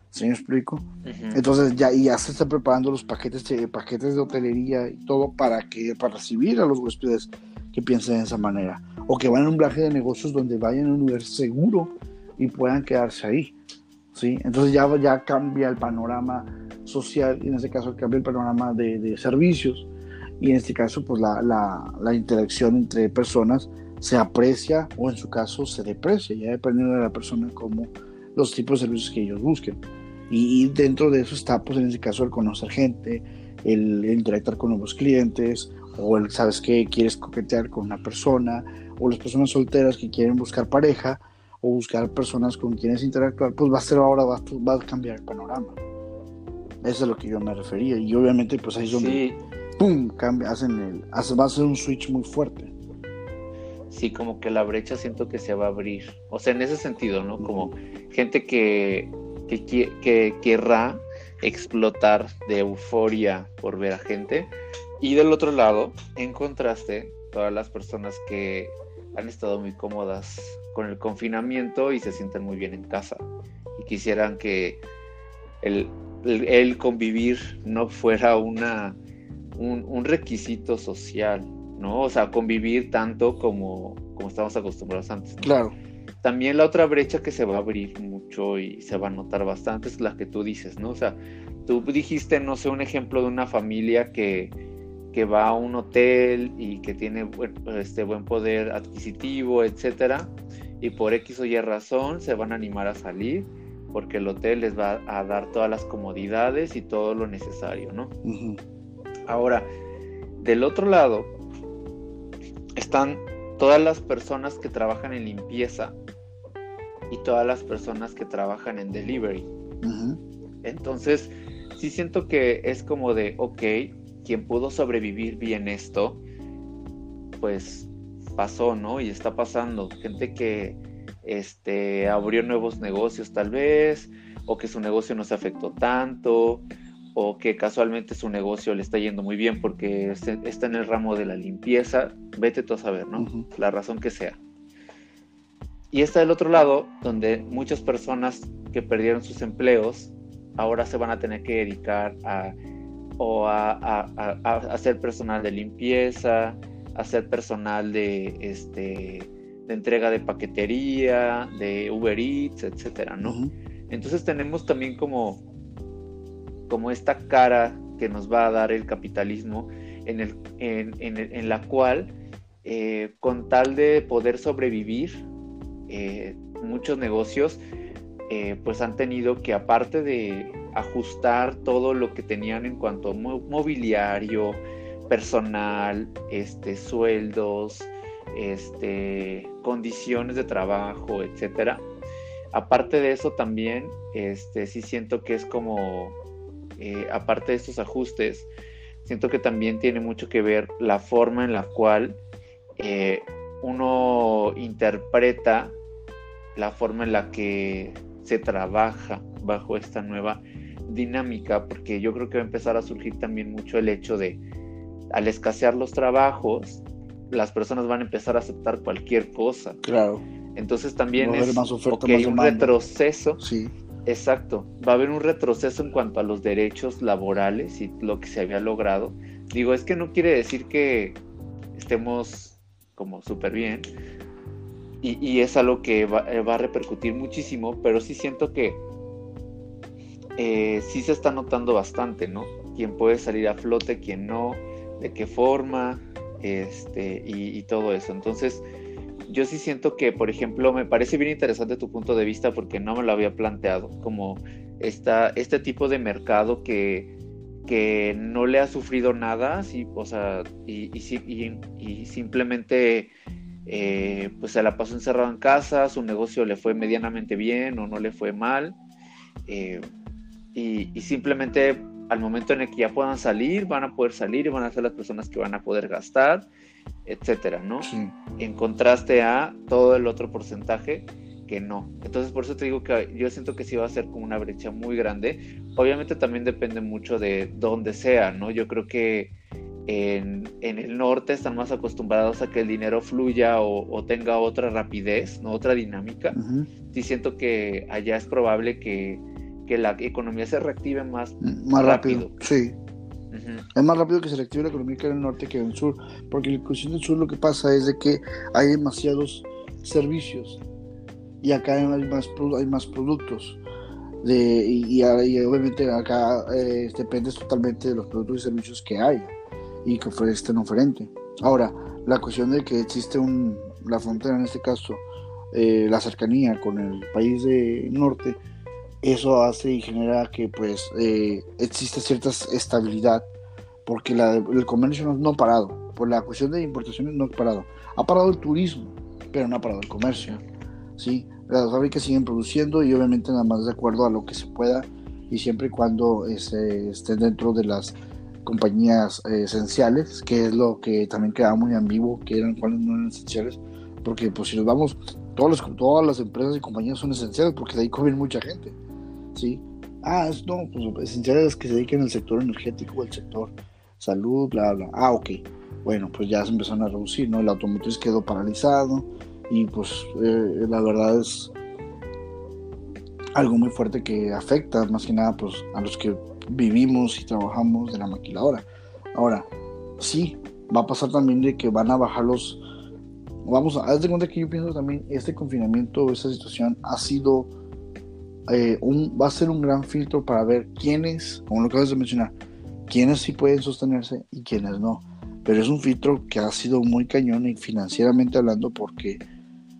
Speaker 1: ¿Sí me explico? Uh -huh. Entonces ya, ya se están preparando los paquetes, paquetes de hotelería y todo para que para recibir a los huéspedes que piensen de esa manera o que vayan a un viaje de negocios donde vayan a un lugar seguro y puedan quedarse ahí. ¿sí? Entonces ya, ya cambia el panorama social y en este caso cambia el panorama de, de servicios y en este caso pues la, la, la, interacción entre personas se aprecia o en su caso se deprecia, ya dependiendo de la persona como los tipos de servicios que ellos busquen. Y, y dentro de eso está pues en este caso el conocer gente, el, el interactuar con nuevos clientes, o el, sabes que quieres coquetear con una persona, o las personas solteras que quieren buscar pareja, o buscar personas con quienes interactuar, pues va a ser ahora, va, va a cambiar el panorama. Eso es a lo que yo me refería. Y obviamente, pues ahí es donde, sí. ¡Pum!, cambia, hacen el, va a ser un switch muy fuerte.
Speaker 2: Sí, como que la brecha siento que se va a abrir. O sea, en ese sentido, ¿no? Como gente que, que, que querrá explotar de euforia por ver a gente, y del otro lado, en contraste, todas las personas que han estado muy cómodas con el confinamiento y se sienten muy bien en casa y quisieran que el, el convivir no fuera una, un, un, requisito social, ¿no? O sea, convivir tanto como, como estamos acostumbrados antes. ¿no?
Speaker 1: Claro.
Speaker 2: También la otra brecha que se va a abrir mucho y se va a notar bastante es la que tú dices, ¿no? O sea, tú dijiste, no sé, un ejemplo de una familia que que va a un hotel y que tiene buen, este, buen poder adquisitivo, etcétera, y por X o Y razón se van a animar a salir porque el hotel les va a dar todas las comodidades y todo lo necesario, ¿no? Uh -huh. Ahora, del otro lado están todas las personas que trabajan en limpieza y todas las personas que trabajan en delivery. Uh -huh. Entonces, sí siento que es como de, ok, quien pudo sobrevivir bien esto, pues pasó, ¿no? Y está pasando. Gente que este, abrió nuevos negocios tal vez, o que su negocio no se afectó tanto, o que casualmente su negocio le está yendo muy bien porque está en el ramo de la limpieza. Vete tú a saber, ¿no? Uh -huh. La razón que sea. Y está del otro lado, donde muchas personas que perdieron sus empleos ahora se van a tener que dedicar a o a, a, a, a, hacer personal de limpieza, hacer personal de, este, de entrega de paquetería, de Uber Eats, etcétera, ¿no? Uh -huh. Entonces tenemos también como, como esta cara que nos va a dar el capitalismo en, el, en, la cual, eh, con tal de poder sobrevivir, eh, muchos negocios eh, pues han tenido que, aparte de ajustar todo lo que tenían en cuanto a mobiliario, personal, este, sueldos, este, condiciones de trabajo, etcétera. Aparte de eso también, este, sí siento que es como, eh, aparte de estos ajustes, siento que también tiene mucho que ver la forma en la cual eh, uno interpreta la forma en la que se trabaja bajo esta nueva dinámica, porque yo creo que va a empezar a surgir también mucho el hecho de, al escasear los trabajos, las personas van a empezar a aceptar cualquier cosa.
Speaker 1: Claro.
Speaker 2: Entonces también
Speaker 1: va
Speaker 2: es
Speaker 1: más oferta,
Speaker 2: okay,
Speaker 1: más
Speaker 2: un retroceso.
Speaker 1: Sí.
Speaker 2: Exacto. Va a haber un retroceso en cuanto a los derechos laborales y lo que se había logrado. Digo, es que no quiere decir que estemos como súper bien, y, es algo que va, va, a repercutir muchísimo, pero sí siento que eh, sí se está notando bastante, ¿no? Quién puede salir a flote, quién no, de qué forma, este, y, todo eso. Entonces, yo sí siento que, por ejemplo, me parece bien interesante tu punto de vista porque no me lo había planteado, como esta, este tipo de mercado que, que no le ha sufrido nada, sí, o sea, y, y, simplemente eh, pues se la pasó encerrado en casa, su negocio le fue medianamente bien o no le fue mal, eh, y, simplemente al momento en el que ya puedan salir, van a poder salir y van a ser las personas que van a poder gastar, etcétera, ¿no? En contraste a todo el otro porcentaje que no. Entonces, por eso te digo que yo siento que sí va a ser como una brecha muy grande. Obviamente también depende mucho de dónde sea, ¿no? Yo creo que en, el norte están más acostumbrados a que el dinero fluya o, tenga otra rapidez, ¿no? Otra dinámica. Sí siento que allá es probable que que la economía se reactive más,
Speaker 1: más rápido. Sí. Es más rápido que se reactive la economía en el norte que en el sur, porque en el del sur lo que pasa es de que hay demasiados servicios y acá hay más, hay más productos. De, y, obviamente acá eh, depende totalmente de los productos y servicios que hay y que ofrecen oferente. Ahora, la cuestión de que existe un, la frontera, en este caso, eh, la cercanía con el país de norte, eso hace y genera que pues eh, existe cierta estabilidad porque el comercio no, ha parado por la cuestión de importaciones no ha parado. Ha parado el turismo pero no ha parado el comercio sí las fábricas siguen produciendo y obviamente nada más de acuerdo a lo que se pueda y siempre y cuando este, estén dentro de las compañías eh, esenciales que es lo que también quedaba muy ambiguo que eran cuáles no eran esenciales porque pues si nos vamos todas las, todas las empresas y compañías son esenciales porque de ahí comen mucha gente ¿sí? Ah, no, pues esenciales que se dediquen al sector energético, al sector salud, bla, bla. Ah, ok. Bueno, pues ya se empezaron a reducir, ¿no? El automotriz quedó paralizado y pues eh, la verdad es algo muy fuerte que afecta más que nada pues a los que vivimos y trabajamos de la maquiladora. Ahora, sí, va a pasar también de que van a bajar los... Vamos a... Haz de cuenta que yo pienso también, este confinamiento, esta situación ha sido eh, va a ser un gran filtro para ver quiénes, como lo acabas de mencionar, quiénes sí pueden sostenerse y quiénes no. Pero es un filtro que ha sido muy cañón y financieramente hablando porque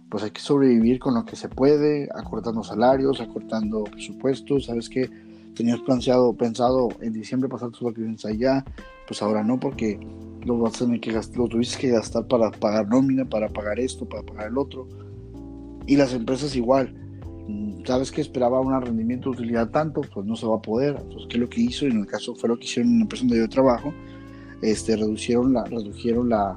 Speaker 1: pues hay que sobrevivir con lo que se puede, acortando salarios, acortando presupuestos, sabes que tenías planteado, pensado en diciembre pasar tus vacaciones allá, pues ahora no porque lo vas a tener que gastar, lo tuviste que gastar para pagar nómina, para pagar esto, para pagar el otro. Y las empresas igual, sabes que esperaba un rendimiento de utilidad tanto, pues no se va a poder. Entonces, ¿qué es lo que hizo? En el caso fue lo que hicieron en la empresa donde yo trabajo, este, reducieron la, redujeron la,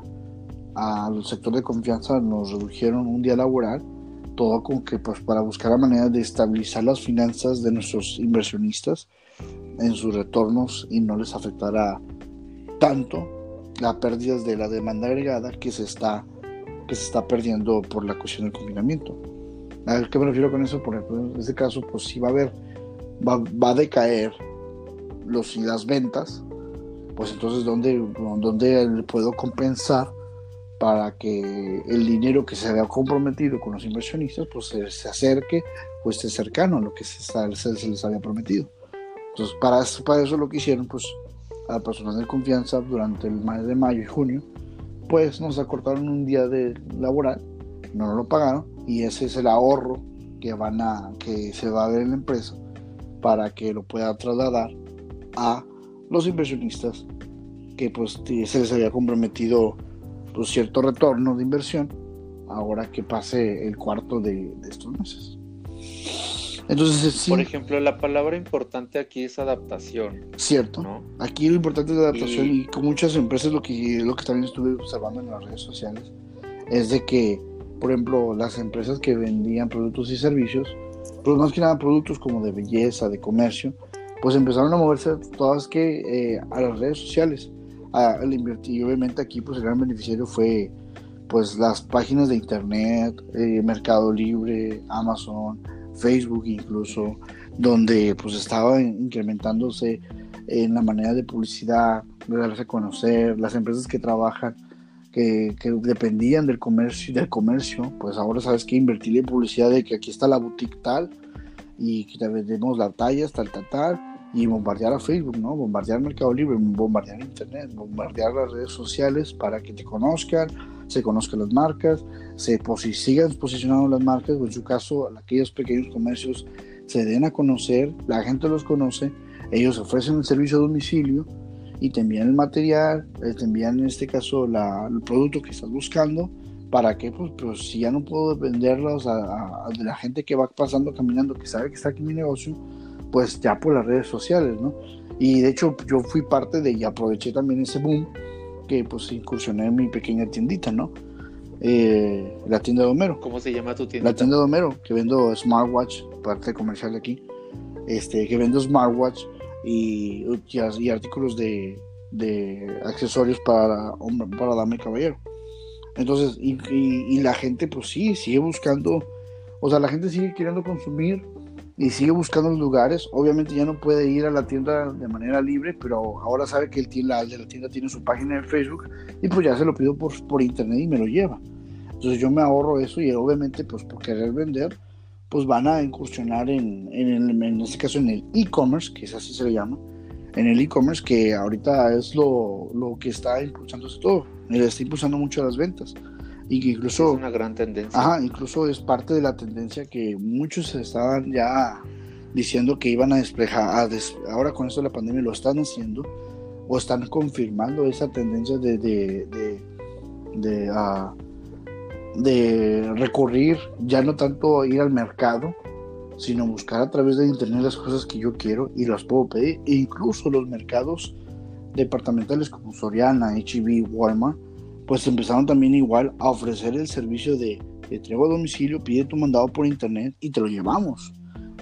Speaker 1: al sector de confianza, nos redujeron un día laboral, todo como que pues para buscar la manera de estabilizar las finanzas de nuestros inversionistas en sus retornos y no les afectara tanto las pérdidas de la demanda agregada que se está que se está perdiendo por la cuestión del confinamiento. ¿A qué me refiero con eso? Por ejemplo, en este caso, pues si va a haber, va, a decaer los, las ventas, pues entonces, ¿dónde, ¿dónde puedo compensar para que el dinero que se había comprometido con los inversionistas, pues se, acerque o esté cercano a lo que se, se, les había prometido? Entonces, para para eso lo que hicieron, pues, a personas de confianza durante el mes de mayo y junio, pues nos acortaron un día de laboral, no lo pagaron, y ese es el ahorro que van a que se va a ver en la empresa para que lo pueda trasladar a los inversionistas que pues se les había comprometido pues, cierto retorno de inversión ahora que pase el cuarto de, estos meses.
Speaker 2: Entonces, sí, por ejemplo, la palabra importante aquí es adaptación.
Speaker 1: Cierto. Aquí lo importante es la adaptación y... y, con muchas empresas lo que lo que también estuve observando en las redes sociales es de que por ejemplo, las empresas que vendían productos y servicios, pues más que nada productos como de belleza, de comercio, pues empezaron a moverse todas que eh, a las redes sociales, al invertir. Y obviamente aquí pues el gran beneficiario fue pues las páginas de internet, eh, Mercado Libre, Amazon, Facebook incluso, donde pues estaba incrementándose en la manera de publicidad, de darse a conocer, las empresas que trabajan que, dependían del comercio, del comercio, pues ahora sabes que invertir en publicidad de que aquí está la boutique tal y que te vendemos las tallas tal, tal, tal, y bombardear a Facebook, ¿no? Bombardear Mercado Libre, bombardear Internet, bombardear las redes sociales para que te conozcan, se conozcan las marcas, se sigan posicionando las marcas, o en su caso, aquellos pequeños comercios se den a conocer, la gente los conoce, ellos ofrecen el servicio a domicilio y te envían el material, eh, te envían en este caso el producto que estás buscando. ¿Para qué? Pues, pues si ya no puedo venderlos a, de la gente que va pasando, caminando, que sabe que está aquí mi negocio, pues ya por las redes sociales, ¿no? Y de hecho yo fui parte de y aproveché también ese boom que pues incursioné en mi pequeña tiendita, ¿no? Eh, la tienda de Homero.
Speaker 2: ¿Cómo se llama tu tienda?
Speaker 1: La tienda de Homero, que vendo smartwatch, parte comercial de aquí, este, que vendo smartwatch y, y, artículos de, accesorios para hombre, para dama y caballero. Entonces, y, la gente, pues sí, sigue buscando, o sea, la gente sigue queriendo consumir y sigue buscando los lugares. Obviamente ya no puede ir a la tienda de manera libre, pero ahora sabe que el, la, de la tienda tiene su página en Facebook y pues ya se lo pido por, por internet y me lo lleva. Entonces yo me ahorro eso y obviamente pues por querer vender, pues van a incursionar en, en, en este caso en el e-commerce, que es así se le llama, en el e-commerce que ahorita es lo, lo que está impulsándose todo, le está impulsando mucho las ventas. Y que incluso...
Speaker 2: Es una gran tendencia.
Speaker 1: Ajá, incluso es parte de la tendencia que muchos estaban ya diciendo que iban a desplegar, ahora con esto de la pandemia lo están haciendo, o están confirmando esa tendencia de, de, de, de ah, de recurrir ya no tanto ir al mercado, sino buscar a través de internet las cosas que yo quiero y las puedo pedir. E incluso los mercados departamentales como Soriana, HB, Walmart, pues empezaron también igual a ofrecer el servicio de entrega a domicilio, pide tu mandado por internet y te lo llevamos.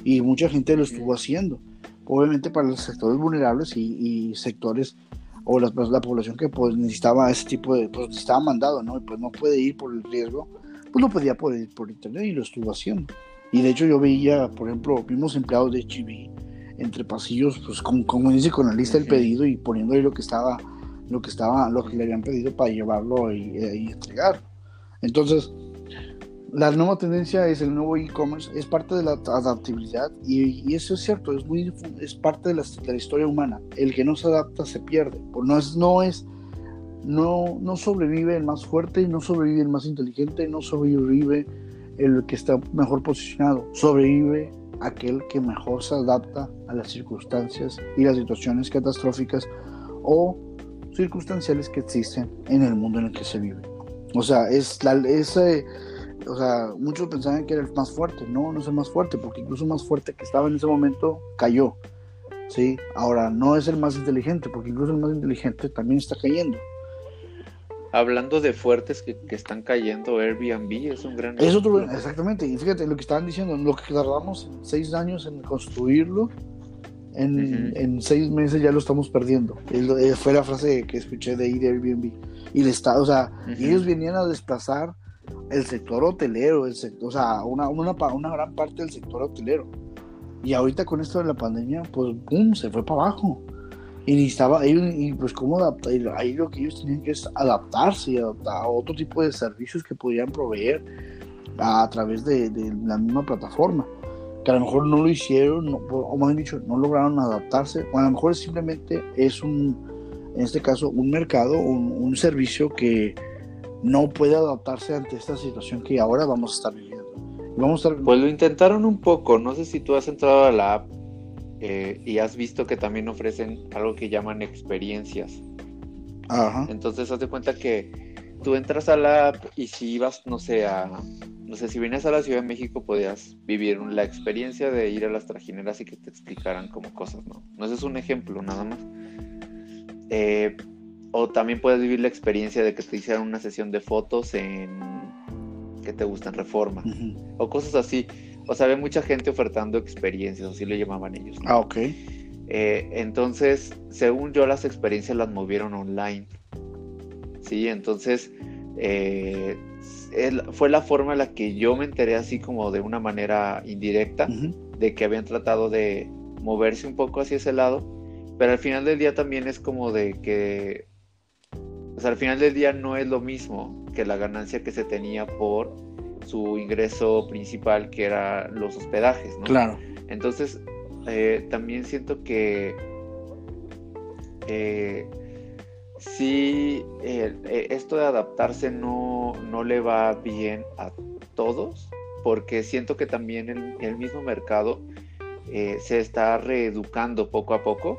Speaker 1: Y mucha gente lo estuvo haciendo. Obviamente para los sectores vulnerables y sectores o la, pues, la población que pues, necesitaba ese tipo de, pues necesitaba mandado, ¿no? Y pues no puede ir por el riesgo, pues no podía ir por internet y lo estuvo haciendo. Y de hecho yo veía, por ejemplo, vimos empleados de HB entre pasillos, pues como, como dice, con la lista del pedido y poniendo ahí lo que estaba, lo que estaba, lo que le habían pedido para llevarlo y, eh, y entregar. Entonces, la nueva tendencia es el nuevo e-commerce, es parte de la adaptabilidad y, eso es cierto, es, muy, es parte de la, historia humana. El que no se adapta se pierde. No es, no es, no, no sobrevive el más fuerte, no sobrevive el más inteligente, no sobrevive el que está mejor posicionado. Sobrevive aquel que mejor se adapta a las circunstancias y las situaciones catastróficas o circunstanciales que existen en el mundo en el que se vive. O sea, es la, ese o sea, muchos pensaban que era el más fuerte. No, no es el más fuerte, porque incluso el más fuerte que estaba en ese momento cayó. ¿sí? Ahora, no es el más inteligente, porque incluso el más inteligente también está cayendo.
Speaker 2: Hablando de fuertes que, están cayendo, Airbnb es un gran...
Speaker 1: Es otro, exactamente, y fíjate lo que estaban diciendo, lo que tardamos seis años en construirlo, en, seis meses ya lo estamos perdiendo. Eh, fue la frase que escuché de ahí de Airbnb. Y le está, o sea, ellos venían a desplazar el sector hotelero, el sector, o sea, una, una, una gran parte del sector hotelero. Y ahorita con esto de la pandemia, pues, ¡pum!, se fue para abajo. Y necesitaba, y, pues, ¿cómo adaptar? Ahí lo que ellos tenían que es adaptarse y adaptar a otro tipo de servicios que podían proveer a, través de, la misma plataforma. Que a lo mejor no lo hicieron, o más bien dicho, no lograron adaptarse, o a lo mejor simplemente es un, en este caso, un mercado, un, un servicio que no puede adaptarse ante esta situación que ahora vamos a estar viviendo. Vamos a
Speaker 2: Pues lo intentaron un poco, no sé si tú has entrado a la app eh, y has visto que también ofrecen algo que llaman experiencias. Ajá. Entonces haz de cuenta que tú entras a la app y si ibas, no sé, a, no sé, si vienes a la Ciudad de México podías vivir la experiencia de ir a las trajineras y que te explicaran como cosas, ¿no? No, ese es un ejemplo nada más. Eh, o también puedes vivir la experiencia de que te hicieran una sesión de fotos en que te gustan reforma o cosas así. O sea, ve mucha gente ofertando experiencias, así lo llamaban ellos.
Speaker 1: Ah, ok.
Speaker 2: Eh, entonces, según yo, las experiencias las movieron online. Sí, entonces eh, fue la forma en la que yo me enteré así como de una manera indirecta de que habían tratado de moverse un poco hacia ese lado, pero al final del día también es como de que pues al final del día no es lo mismo que la ganancia que se tenía por su ingreso principal, que era los hospedajes, ¿no?
Speaker 1: Claro.
Speaker 2: Entonces, eh, también siento que eh, sí, eh, esto de adaptarse no, no, le va bien a todos, porque siento que también el, el mismo mercado se está reeducando poco a poco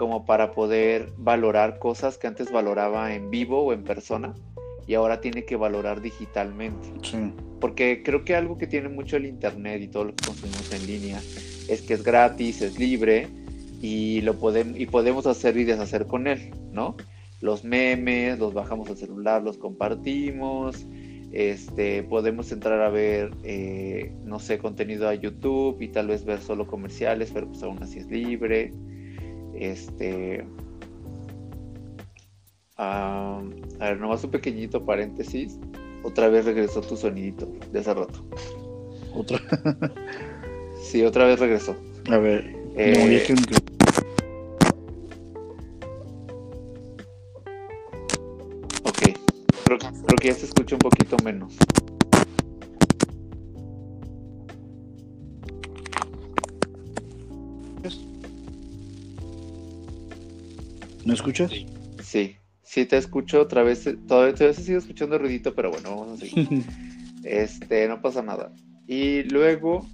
Speaker 2: como para poder valorar cosas que antes valoraba en vivo o en persona y ahora tiene que valorar digitalmente. Porque creo que algo que tiene mucho el Internet y todo lo que consumimos en línea es que es gratis, es libre y, lo podemos, y podemos hacer y deshacer con él, ¿no? Los memes, los bajamos al celular, los compartimos, este, podemos entrar a ver, eh, no sé, contenido a YouTube y tal vez ver solo comerciales, pero pues aún así es libre. Este. a ver, nomás un pequeñito paréntesis. Otra vez regresó tu sonidito de hace rato.
Speaker 1: ¿Otra?
Speaker 2: sí, otra vez regresó.
Speaker 1: A ver. Eh,
Speaker 2: ok. Creo, creo que ya se escucha un poquito menos.
Speaker 1: ¿Me escuchas?
Speaker 2: Sí. sí, te escucho otra vez. Todavía, todavía sigo escuchando ruidito, pero bueno, vamos a seguir. este, no pasa nada. Y luego,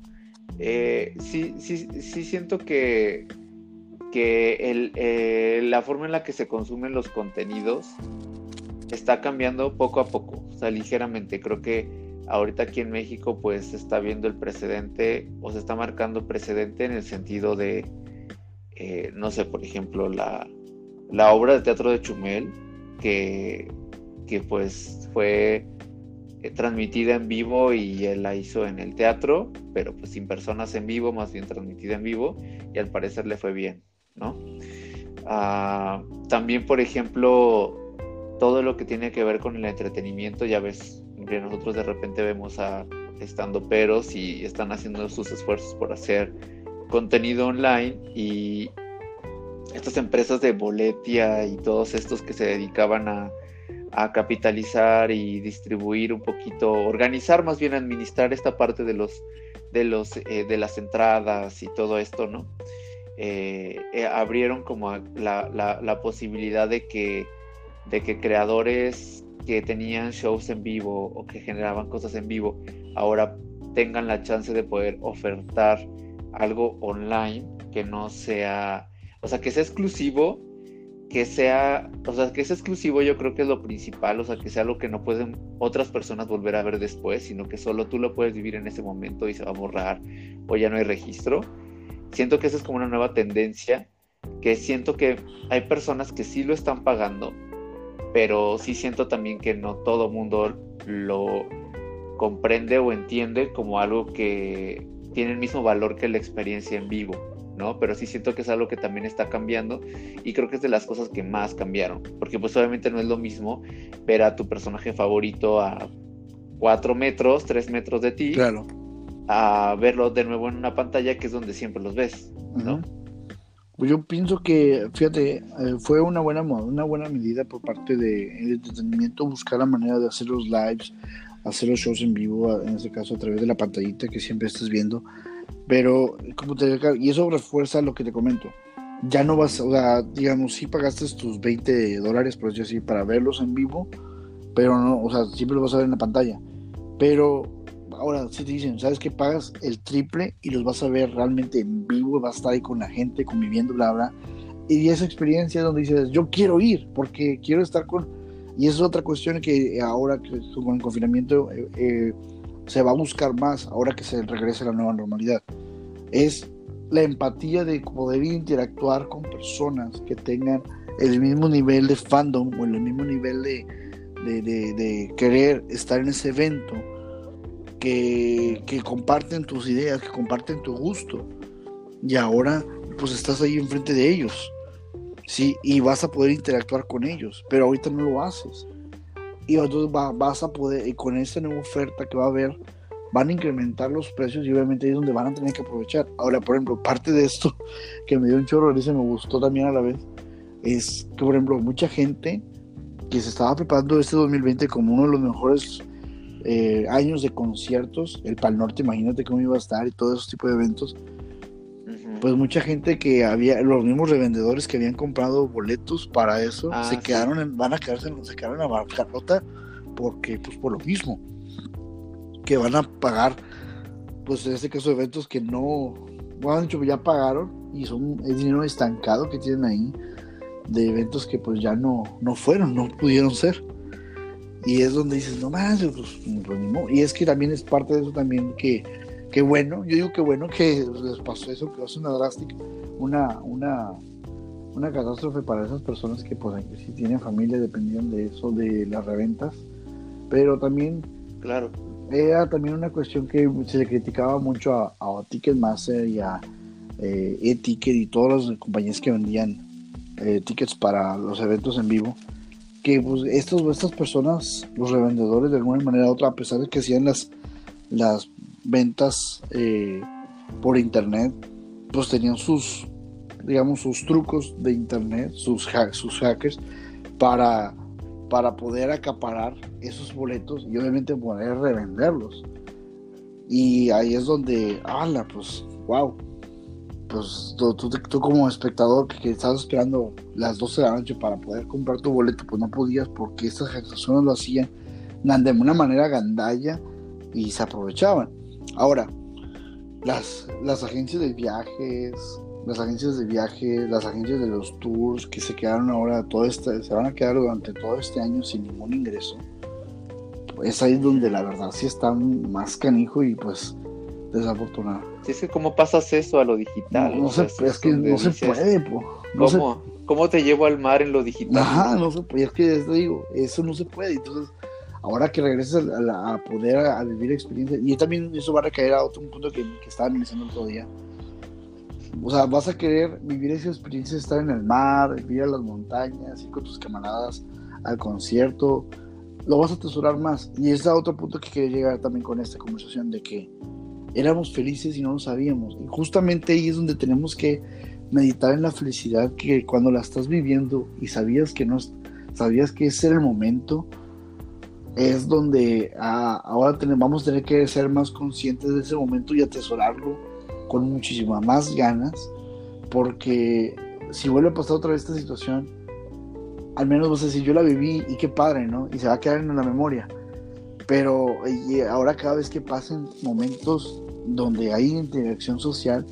Speaker 2: eh, sí, sí, sí siento que, que el, eh, la forma en la que se consumen los contenidos está cambiando poco a poco, o sea, ligeramente. Creo que ahorita aquí en México, pues se está viendo el precedente o se está marcando precedente en el sentido de, eh, no sé, por ejemplo, la, la obra de teatro de Chumel, que, que pues fue eh, transmitida en vivo y él la hizo en el teatro, pero pues sin personas en vivo, más bien transmitida en vivo, y al parecer le fue bien, ¿no? Ah, también, por ejemplo, todo lo que tiene que ver con el entretenimiento, ya ves, nosotros de repente vemos a estando peros y están haciendo sus esfuerzos por hacer contenido online y, estas empresas de boletia y todos estos que se dedicaban a, capitalizar y distribuir un poquito, organizar más bien administrar esta parte de los de los eh, de las entradas y todo esto, ¿no? Eh, eh, abrieron como la, la, posibilidad de que de que creadores que tenían shows en vivo o que generaban cosas en vivo ahora tengan la chance de poder ofertar algo online que no sea o sea, que sea exclusivo, que sea, o sea, que sea exclusivo yo creo que es lo principal, o sea, que sea lo que no pueden otras personas volver a ver después, sino que solo tú lo puedes vivir en ese momento y se va a borrar o ya no hay registro. Siento que esa es como una nueva tendencia, que siento que hay personas que sí lo están pagando, pero sí siento también que no todo mundo lo comprende o entiende como algo que tiene el mismo valor que la experiencia en vivo. ¿No? Pero sí siento que es algo que también está cambiando y creo que es de las cosas que más cambiaron, porque pues obviamente no es lo mismo ver a tu personaje favorito a cuatro metros, tres metros de ti,
Speaker 1: claro.
Speaker 2: a verlo de nuevo en una pantalla que es donde siempre los ves, ¿no?
Speaker 1: Pues yo pienso que, fíjate, eh, fue una buena, una buena medida por parte del entretenimiento buscar la manera de hacer los lives, hacer los shows en vivo, en este caso a través de la pantallita que siempre estás viendo pero, como te y eso refuerza lo que te comento. Ya no vas, o sea, digamos, sí pagaste tus 20 dólares, por decir así, para verlos en vivo, pero no, o sea, siempre lo vas a ver en la pantalla. Pero ahora si te dicen, ¿sabes qué? Pagas el triple y los vas a ver realmente en vivo, vas a estar ahí con la gente, conviviendo, bla, bla. Y esa experiencia donde dices, yo quiero ir, porque quiero estar con... Y esa es otra cuestión que ahora que con el confinamiento eh, eh se va a buscar más ahora que se regrese a la nueva normalidad. Es la empatía de poder interactuar con personas que tengan el mismo nivel de fandom o el mismo nivel de, de, querer estar en ese evento, que, que, comparten tus ideas, que comparten tu gusto. Y ahora pues estás ahí enfrente de ellos. Sí, y vas a poder interactuar con ellos, pero ahorita no lo haces y entonces vas a poder, y con esta nueva oferta que va a haber, van a incrementar los precios y obviamente ahí es donde van a tener que aprovechar. Ahora, por ejemplo, parte de esto que me dio un chorro y me gustó también a la vez, es que, por ejemplo, mucha gente que se estaba preparando este 2020 como uno de los mejores eh, años de conciertos, el Pal Norte, imagínate cómo iba a estar y todo ese tipo de eventos, pues mucha gente que había, los mismos revendedores que habían comprado boletos para eso,
Speaker 2: Ah,
Speaker 1: se
Speaker 2: sí.
Speaker 1: quedaron en, van a quedarse, en- se quedaron la bancarrota porque, pues por lo mismo, que van a pagar, pues en este caso eventos que no, bueno, dicho, ya pagaron y son, es dinero estancado que tienen ahí de eventos que pues ya no, no fueron, no pudieron ser. Y es donde dices, no más, pues, pues, y es que también es parte de eso también que, que bueno, yo digo que bueno que les pasó eso, que es una drástica, una, una, una catástrofe para esas personas que pues si tienen familia dependían de eso, de las reventas, pero también
Speaker 2: Claro.
Speaker 1: era también una cuestión que se le criticaba mucho a, a Ticketmaster y a eh, E-Ticket y todas las compañías que vendían eh, tickets para los eventos en vivo, que pues estos, estas personas, los revendedores de alguna manera u otra, a pesar de que hacían las, las ventas eh, por internet, pues tenían sus, digamos, sus trucos de internet, sus, ha- sus hackers, para, para poder acaparar esos boletos y obviamente poder revenderlos. Y ahí es donde, ala, pues, wow. Pues tú, tú- como espectador que, estabas esperando las 12 de la noche para poder comprar tu boleto, pues no podías porque estas personas lo hacían de una manera gandalla y se aprovechaban. Ahora, las, las agencias de viajes, las agencias de viaje, las agencias de los tours que se quedaron ahora, todo este, se van a quedar durante todo este año sin ningún ingreso. Es ahí donde la verdad sí está más canijo y pues desafortunado.
Speaker 2: Sí, es que cómo pasas eso a lo digital.
Speaker 1: No, no se, es que no se
Speaker 2: dices,
Speaker 1: puede, po. No se-
Speaker 2: ¿Cómo, ¿Cómo te llevo al mar en lo digital?
Speaker 1: Ajá, no se puede. Es que te digo, eso no se puede. Entonces, ahora que regreses a, la- a poder a, a vivir experiencias, y también eso va a recaer a otro punto que, que estaba analizando el otro día. O sea, vas a querer vivir esa experiencia, estar en el mar, ir a las montañas, ir con tus camaradas al concierto, lo vas a atesorar más. Y es otro punto que quería llegar también con esta conversación de que éramos felices y no lo sabíamos. Y justamente ahí es donde tenemos que meditar en la felicidad que cuando la estás viviendo y sabías que no sabías que ese era el momento es donde ah, ahora tenemos, vamos a tener que ser más conscientes de ese momento y atesorarlo con muchísimas más ganas porque si vuelve a pasar otra vez esta situación al menos vas a yo la viví y qué padre no y se va a quedar en la memoria. Pero ahora cada vez que pasen momentos donde hay interacción social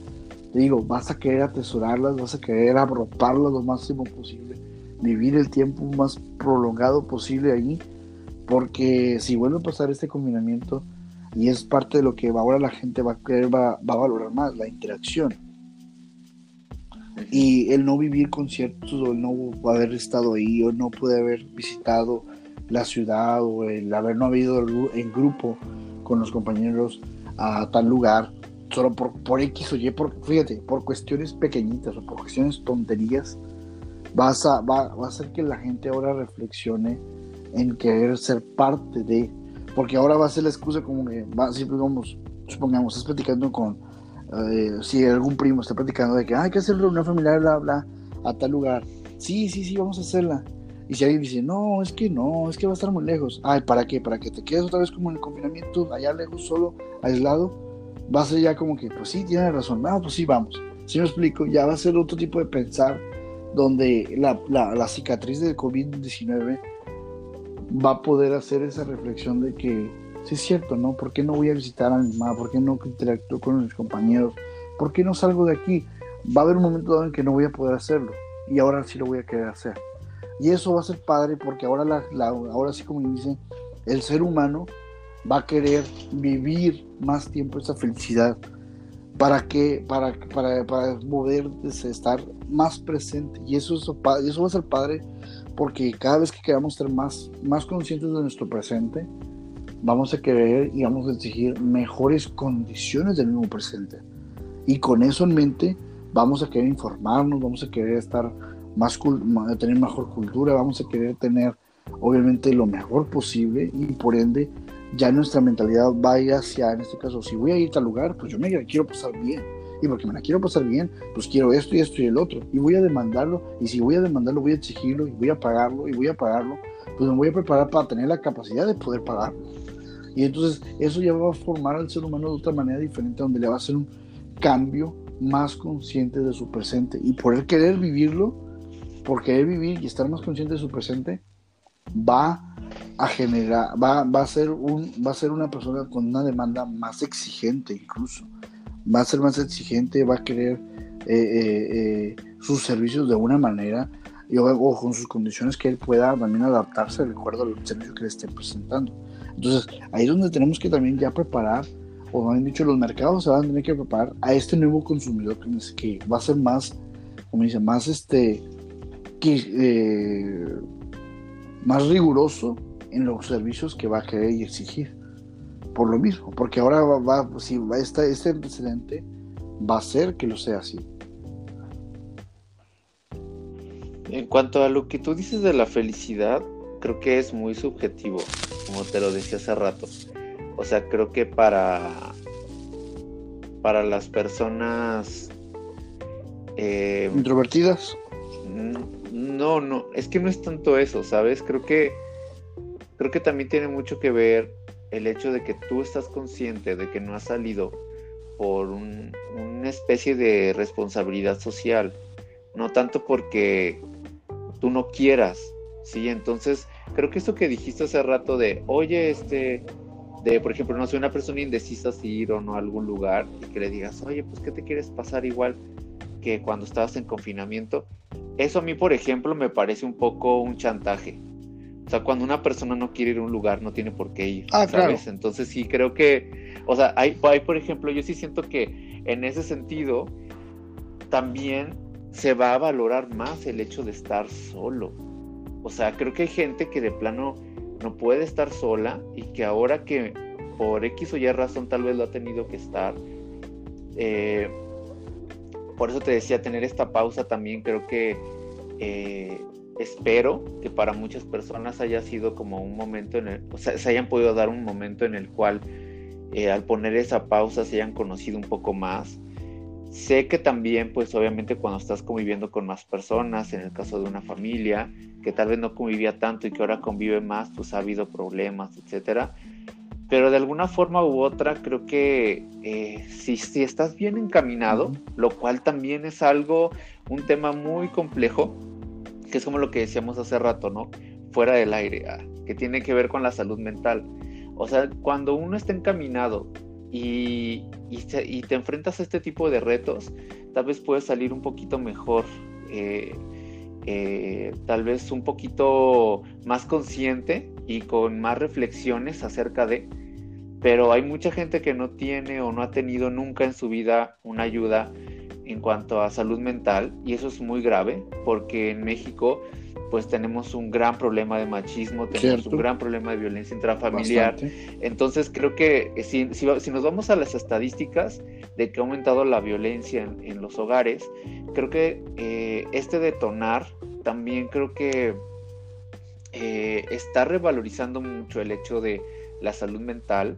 Speaker 1: te digo, vas a querer atesorarlas, vas a querer arroparlas lo máximo posible, vivir el tiempo más prolongado posible allí, porque si vuelve a pasar este combinamiento, y es parte de lo que ahora la gente va a querer, va, va a valorar más, la interacción, y el no vivir conciertos, o el no haber estado ahí, o no poder haber visitado la ciudad, o el haber no habido en grupo con los compañeros a tal lugar, solo por, por X o Y, por, fíjate, por cuestiones pequeñitas o por cuestiones tonterías, vas a, va, va a hacer que la gente ahora reflexione en querer ser parte de, porque ahora va a ser la excusa como que, va, si digamos, supongamos, estás platicando con, eh, si algún primo está platicando de que "Ah, hay que hacer reunión familiar, bla, bla, a tal lugar, sí, sí, sí, vamos a hacerla. Y si alguien dice, no, es que no, es que va a estar muy lejos. Ay, ¿para qué? ¿Para que te quedes otra vez como en el confinamiento, allá lejos, solo, aislado? va a ser ya como que, pues sí, tiene razón, no, pues sí, vamos. Si me explico, ya va a ser otro tipo de pensar donde la, la, la cicatriz del COVID-19 va a poder hacer esa reflexión de que, sí es cierto, ¿no? ¿Por qué no voy a visitar a mi mamá? ¿Por qué no interactúo con mis compañeros? ¿Por qué no salgo de aquí? Va a haber un momento dado en que no voy a poder hacerlo y ahora sí lo voy a querer hacer. Y eso va a ser padre porque ahora, la, la, ahora sí como dicen, el ser humano va a querer vivir más tiempo esa felicidad para que para, para, para poder estar más presente y eso, es, eso va a ser padre porque cada vez que queramos estar más, más conscientes de nuestro presente vamos a querer y vamos a exigir mejores condiciones del mismo presente y con eso en mente vamos a querer informarnos vamos a querer estar más tener mejor cultura vamos a querer tener obviamente lo mejor posible y por ende ya nuestra mentalidad vaya hacia, en este caso, si voy a ir a tal lugar, pues yo me quiero pasar bien. Y porque me la quiero pasar bien, pues quiero esto y esto y el otro. Y voy a demandarlo. Y si voy a demandarlo, voy a exigirlo y voy a pagarlo y voy a pagarlo. Pues me voy a preparar para tener la capacidad de poder pagarlo. Y entonces eso ya va a formar al ser humano de otra manera diferente, donde le va a hacer un cambio más conscientes de su presente. Y por el querer vivirlo, por querer vivir y estar más consciente de su presente, va a generar, va, va, a ser un, va a ser una persona con una demanda más exigente incluso. Va a ser más exigente, va a querer eh, eh, eh, sus servicios de una manera y, o, con sus condiciones que él pueda también adaptarse de acuerdo al servicio que le estén presentando. Entonces, ahí es donde tenemos que también ya preparar, o han dicho, los mercados se van a tener que preparar a este nuevo consumidor que, va a ser más, como dice, más este, más riguroso en los servicios que va a querer y exigir. Por lo mismo, porque ahora va, si va este, este antecedente va a ser que lo sea así.
Speaker 2: En cuanto a lo que tú dices de la felicidad, creo que es muy subjetivo, como te lo decía hace rato. O sea, creo que para, para las personas
Speaker 1: eh, introvertidas.
Speaker 2: No, no, es que no es tanto eso, ¿sabes? Creo que creo que también tiene mucho que ver el hecho de que tú estás consciente de que no has salido por una especie de responsabilidad social, no tanto porque tú no quieras, ¿sí? Entonces, creo que esto que dijiste hace rato de, oye, este, de, por ejemplo, no sé, una persona indecisa si ir o no a algún lugar y que le digas, oye, pues, ¿qué te quieres pasar igual que cuando estabas en confinamiento? Eso a mí, por ejemplo, me parece un poco un chantaje, o sea, cuando una persona no quiere ir a un lugar, no tiene por qué ir. Ah, ¿sabes? Entonces sí creo que, o sea, hay, hay, por ejemplo, yo sí siento que en ese sentido también se va a valorar más el hecho de estar solo. O sea, creo que hay gente que de plano no puede estar sola y que ahora que por X o Y razón tal vez lo ha tenido que estar, eh, por eso te decía, tener esta pausa también creo que eh, espero que para muchas personas haya sido como un momento en el, o sea, se hayan podido dar un momento en el cual eh, al poner esa pausa se hayan conocido un poco más. Sé que también, pues obviamente cuando estás conviviendo con más personas, en el caso de una familia, que tal vez no convivía tanto y que ahora convive más, pues ha habido problemas, etcétera. Pero de alguna forma u otra, creo que eh, si, si estás bien encaminado, lo cual también es algo, un tema muy complejo, que es como lo que decíamos hace rato, ¿no? Fuera del aire, ah, que tiene que ver con la salud mental. O sea, cuando uno está encaminado y, te enfrentas a este tipo de retos, tal vez puedes salir un poquito mejor, eh, eh, tal vez un poquito más consciente y con más reflexiones acerca de, pero hay mucha gente que no tiene o no ha tenido nunca en su vida una ayuda en cuanto a salud mental y eso es muy grave porque en México pues tenemos un gran problema de machismo, tenemos un gran problema de violencia intrafamiliar. Entonces creo que si, si, nos vamos a las estadísticas de que ha aumentado la violencia en, los hogares, creo que eh, este detonar también creo que eh, está revalorizando mucho el hecho de la salud mental,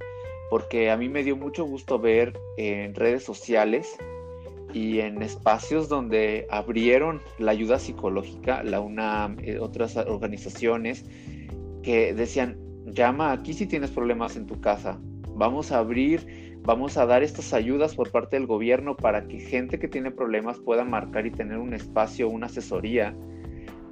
Speaker 2: porque a mí me dio mucho gusto ver en redes sociales y en espacios donde abrieron la ayuda psicológica, la UNAM, eh, otras organizaciones que decían, llama aquí si tienes problemas en tu casa, vamos a abrir, vamos a dar estas ayudas por parte del gobierno para que gente que tiene problemas pueda marcar y tener un espacio, una asesoría.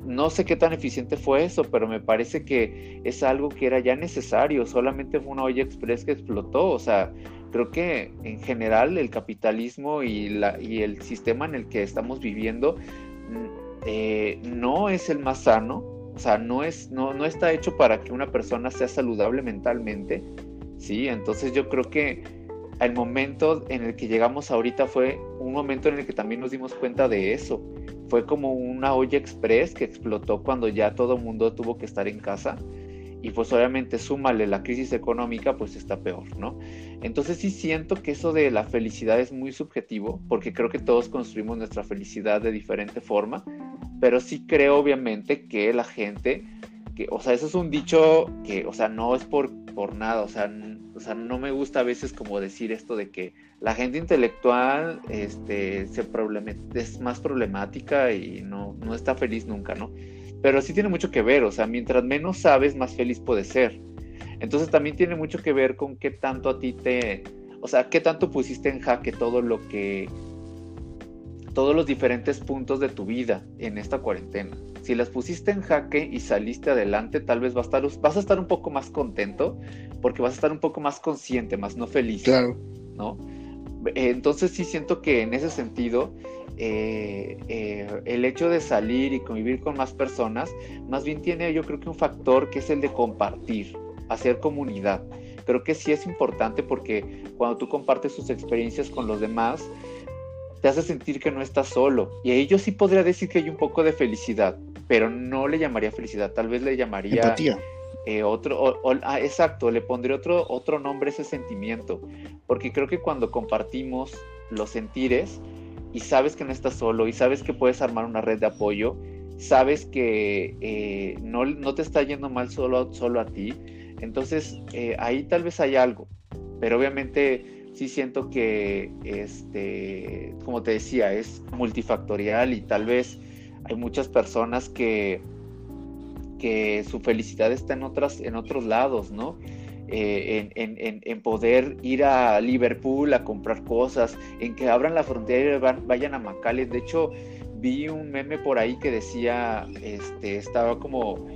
Speaker 2: No sé qué tan eficiente fue eso, pero me parece que es algo que era ya necesario, solamente fue una olla express que explotó, o sea, creo que en general el capitalismo y, la, y el sistema en el que estamos viviendo mm, eh, no es el más sano, o sea, no, es, no, no está hecho para que una persona sea saludable mentalmente, ¿sí? Entonces yo creo que el momento en el que llegamos ahorita fue un momento en el que también nos dimos cuenta de eso. Fue como una olla express que explotó cuando ya todo mundo tuvo que estar en casa y pues obviamente súmale la crisis económica, pues está peor, ¿no? Entonces sí siento que eso de la felicidad es muy subjetivo, porque creo que todos construimos nuestra felicidad de diferente forma, pero sí creo obviamente que la gente, que, o sea, eso es un dicho que, o sea, no es por, por nada, o sea, o sea, no me gusta a veces como decir esto de que la gente intelectual este, se es más problemática y no, no está feliz nunca, ¿no? Pero sí tiene mucho que ver, o sea, mientras menos sabes, más feliz puedes ser. Entonces también tiene mucho que ver con qué tanto a ti te, o sea, qué tanto pusiste en jaque todo lo que todos los diferentes puntos de tu vida en esta cuarentena. Si las pusiste en jaque y saliste adelante, tal vez vas a estar, vas a estar un poco más contento porque vas a estar un poco más consciente, más no feliz.
Speaker 1: Claro.
Speaker 2: ¿No? Entonces sí siento que en ese sentido eh, eh, el hecho de salir y convivir con más personas, más bien tiene yo creo que un factor que es el de compartir, hacer comunidad. Creo que sí es importante porque cuando tú compartes tus experiencias con los demás, te hace sentir que no estás solo. Y ahí yo sí podría decir que hay un poco de felicidad, pero no le llamaría felicidad, tal vez le llamaría...
Speaker 1: Empatía.
Speaker 2: Eh, otro, ah, exacto, le pondré otro, otro nombre a ese sentimiento, porque creo que cuando compartimos los sentires y sabes que no estás solo y sabes que puedes armar una red de apoyo, sabes que eh, no, no, te está yendo mal solo, solo a ti, entonces eh, ahí tal vez hay algo, pero obviamente sí siento que, este, como te decía, es multifactorial y tal vez hay muchas personas que que su felicidad está en, otras, en otros lados, ¿no? Eh, en, poder ir a Liverpool a comprar cosas, en que abran la frontera y vayan a Macales. De hecho, vi un meme por ahí que decía, este, estaba como,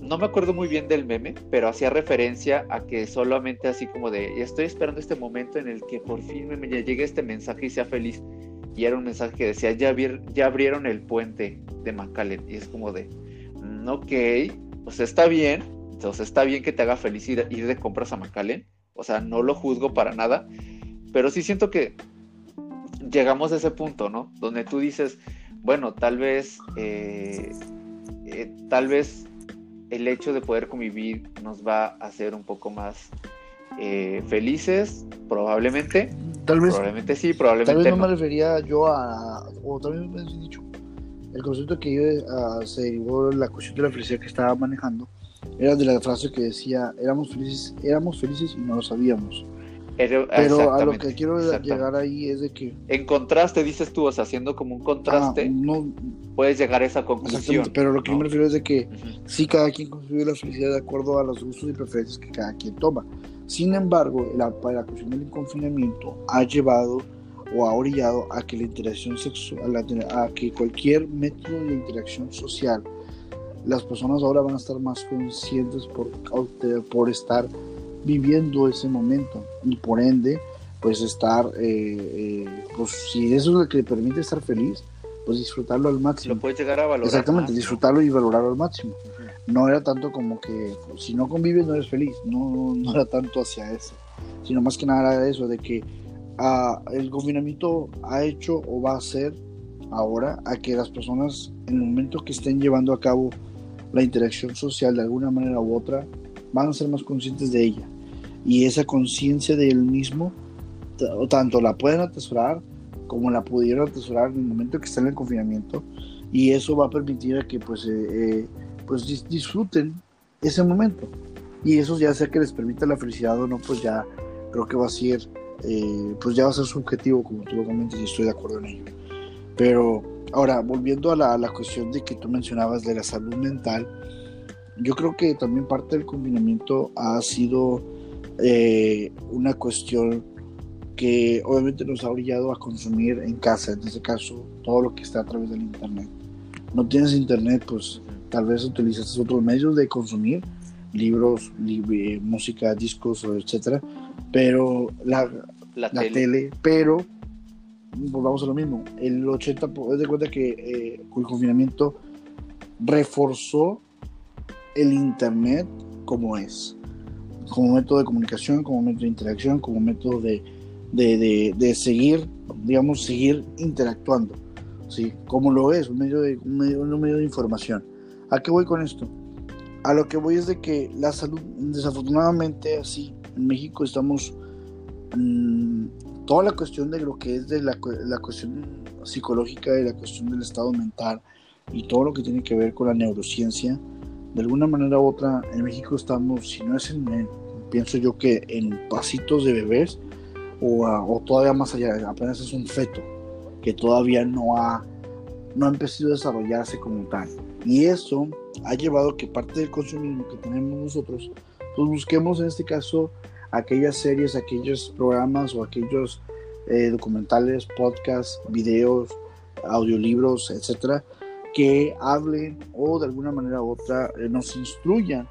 Speaker 2: no me acuerdo muy bien del meme, pero hacía referencia a que solamente así como de, estoy esperando este momento en el que por fin me llegue este mensaje y sea feliz. Y era un mensaje que decía, ya, ya abrieron el puente de Macalen. Y es como de, ok, pues está bien, entonces está bien que te haga feliz ir, de compras a McAllen, o sea, no lo juzgo para nada, pero sí siento que llegamos a ese punto, ¿no? Donde tú dices, bueno, tal vez, eh, eh, tal vez el hecho de poder convivir nos va a hacer un poco más eh, felices, probablemente.
Speaker 1: Tal vez.
Speaker 2: Probablemente sí, probablemente
Speaker 1: Tal vez no, me refería yo a, o tal vez me he dicho, el concepto que yo uh, se derivó la cuestión de la felicidad que estaba manejando era de la frase que decía éramos felices éramos felices y no lo sabíamos pero a lo que quiero llegar ahí es de que
Speaker 2: en contraste dices tú o sea haciendo como un contraste ah, no, puedes llegar a esa conclusión
Speaker 1: pero lo que yo me refiero es de que sí cada quien construye la felicidad de acuerdo a los gustos y preferencias que cada quien toma. Sin embargo la, la cuestión del confinamiento ha llevado o ha orillado a que la interacción sexual, a que cualquier método de interacción social, las personas ahora van a estar más conscientes por, por estar viviendo ese momento y por ende, pues estar, eh, eh, pues si eso es lo que le permite estar feliz, pues disfrutarlo al máximo.
Speaker 2: Lo puedes llegar a valorar.
Speaker 1: Exactamente, disfrutarlo y valorarlo al máximo. No era tanto como que pues, si no convives no eres feliz, no, no era tanto hacia eso, sino más que nada era eso, de que el confinamiento ha hecho o va a hacer ahora a que las personas en el momento que estén llevando a cabo la interacción social de alguna manera u otra van a ser más conscientes de ella y esa conciencia de él mismo tanto la pueden atesorar como la pudieron atesorar en el momento que están en el confinamiento y eso va a permitir que pues, eh, eh, pues disfruten ese momento y eso ya sea que les permita la felicidad o no pues ya creo que va a ser eh, pues ya va a ser subjetivo, como tú lo comentas, y estoy de acuerdo en ello. Pero ahora, volviendo a la, la, cuestión de que tú mencionabas de la salud mental, yo creo que también parte del confinamiento ha sido eh, una cuestión que obviamente nos ha orillado a consumir en casa, en este caso, todo lo que está a través del Internet. No tienes Internet, pues tal vez utilizas otros medios de consumir, libros, música, discos, etcétera, pero la, la, tele. pero volvamos a lo mismo, el 80, es de cuenta que eh, el confinamiento reforzó el internet como es, como método de comunicación, como método de interacción, como método de, de, de, seguir, digamos, seguir interactuando, ¿sí? Como lo es, un medio de, un medio, un medio de información. ¿A qué voy con esto? A lo que voy es de que la salud, desafortunadamente, así, en México estamos mm, toda la cuestión de lo que es de la, la, cuestión psicológica y la cuestión del estado mental y todo lo que tiene que ver con la neurociencia, de alguna manera u otra en México estamos, si no es en, pienso yo que en pasitos de bebés o, o, todavía más allá, apenas es un feto que todavía no ha, no ha empezado a desarrollarse como tal. Y eso ha llevado que parte del consumismo que tenemos nosotros, pues busquemos en este caso aquellas series, aquellos programas o aquellos eh, documentales, podcasts, videos audiolibros, etcétera, que hablen o de alguna manera u otra eh, nos instruyan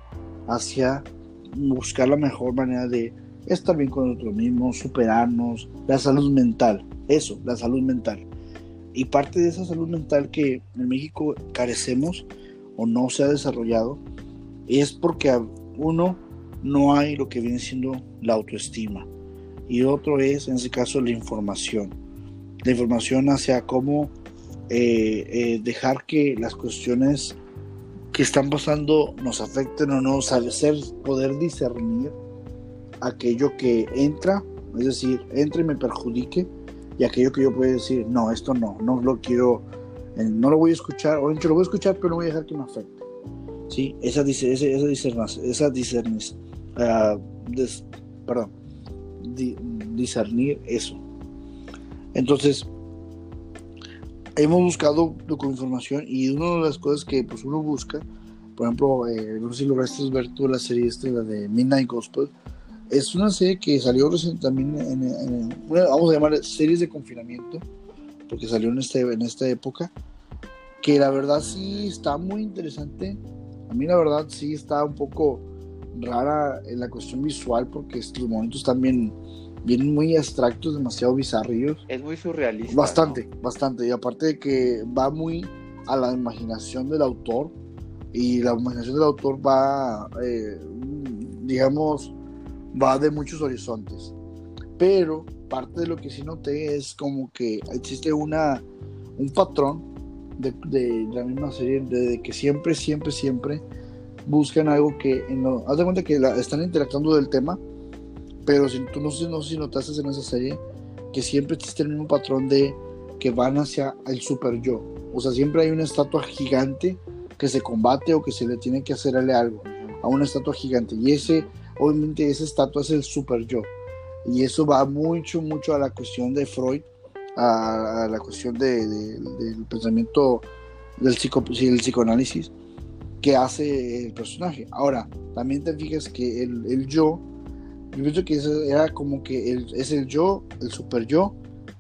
Speaker 1: hacia buscar la mejor manera de estar bien con nosotros mismos, superarnos, la salud mental, eso, la salud mental. Y parte de esa salud mental que en México carecemos o no se ha desarrollado es porque uno no hay lo que viene siendo la autoestima y otro es en ese caso la información. La información hacia cómo eh, eh, dejar que las cuestiones que están pasando nos afecten o no, saber, poder discernir aquello que entra, es decir, entre y me perjudique, y aquello que yo puedo decir, no, esto no, no lo quiero, eh, no lo voy a escuchar, o lo voy a escuchar, pero no voy a dejar que me afecte. ¿Sí? Esa, esa, esa, esa uh, perdón, discernir eso. Entonces, hemos buscado información y una de las cosas que pues uno busca, por ejemplo, eh, no sé si lograste ver tú la serie esta, la de Midnight Gospel, es una serie que salió también en, vamos a llamar series de confinamiento, porque salió en, este, en esta época, que la verdad sí está muy interesante. A mí la verdad sí está un poco rara en la cuestión visual, porque los momentos también vienen muy abstractos, demasiado bizarrillos.
Speaker 2: Es muy surrealista.
Speaker 1: Bastante, bastante. Y aparte de que va muy a la imaginación del autor, y la imaginación del autor va, eh, digamos, va de muchos horizontes. Pero parte de lo que sí noté es como que existe una, un patrón de, de la misma serie, de, que siempre, siempre, siempre buscan algo que, no, haz de cuenta que la, están interactuando del tema, pero si tú no, no sé si notaste en esa serie que siempre existe el mismo patrón de que van hacia el super yo. O sea, siempre hay una estatua gigante que se combate o que se le tiene que hacerle algo a una estatua gigante. Y ese obviamente esa estatua es el super yo. Y eso va mucho, mucho a la cuestión de Freud, a, la cuestión de, del pensamiento del, psico, del psicoanálisis que hace el personaje. Ahora, también te fijas que el, el yo, yo pienso que era como que el, es el yo, el super yo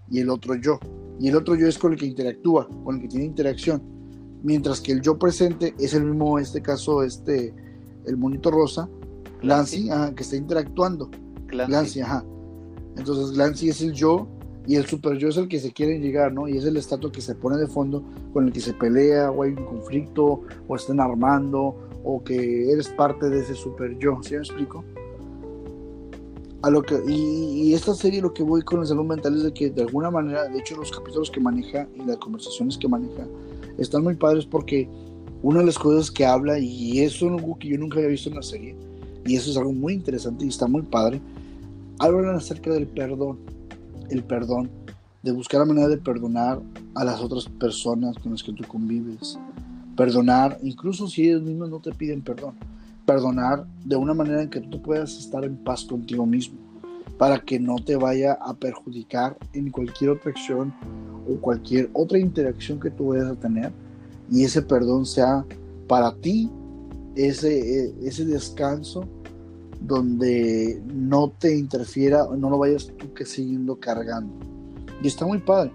Speaker 1: y el otro yo. Y el otro yo es con el que interactúa, con el que tiene interacción. Mientras que el yo presente es el mismo, en este caso, este, el monito rosa, Lancy, que está interactuando. Clancy. ajá. Entonces Lancy es el yo y el super yo es el que se quiere llegar, ¿no? Y es el estatua que se pone de fondo con el que se pelea o hay un conflicto o están armando o que eres parte de ese super yo, ¿sí me explico? A lo que, y, esta serie lo que voy con la salud mental es de que de alguna manera, de hecho los capítulos que maneja y las conversaciones que maneja están muy padres porque una de las cosas que habla, y eso es algo que yo nunca había visto en la serie, y eso es algo muy interesante y está muy padre, hablan acerca del perdón, el perdón, de buscar la manera de perdonar a las otras personas con las que tú convives, perdonar, incluso si ellos mismos no te piden perdón, perdonar de una manera en que tú puedas estar en paz contigo mismo, para que no te vaya a perjudicar en cualquier otra acción o cualquier otra interacción que tú vayas a tener, y ese perdón sea para ti ese, ese descanso donde no te interfiera, no lo vayas tú que siguiendo cargando. Y está muy padre.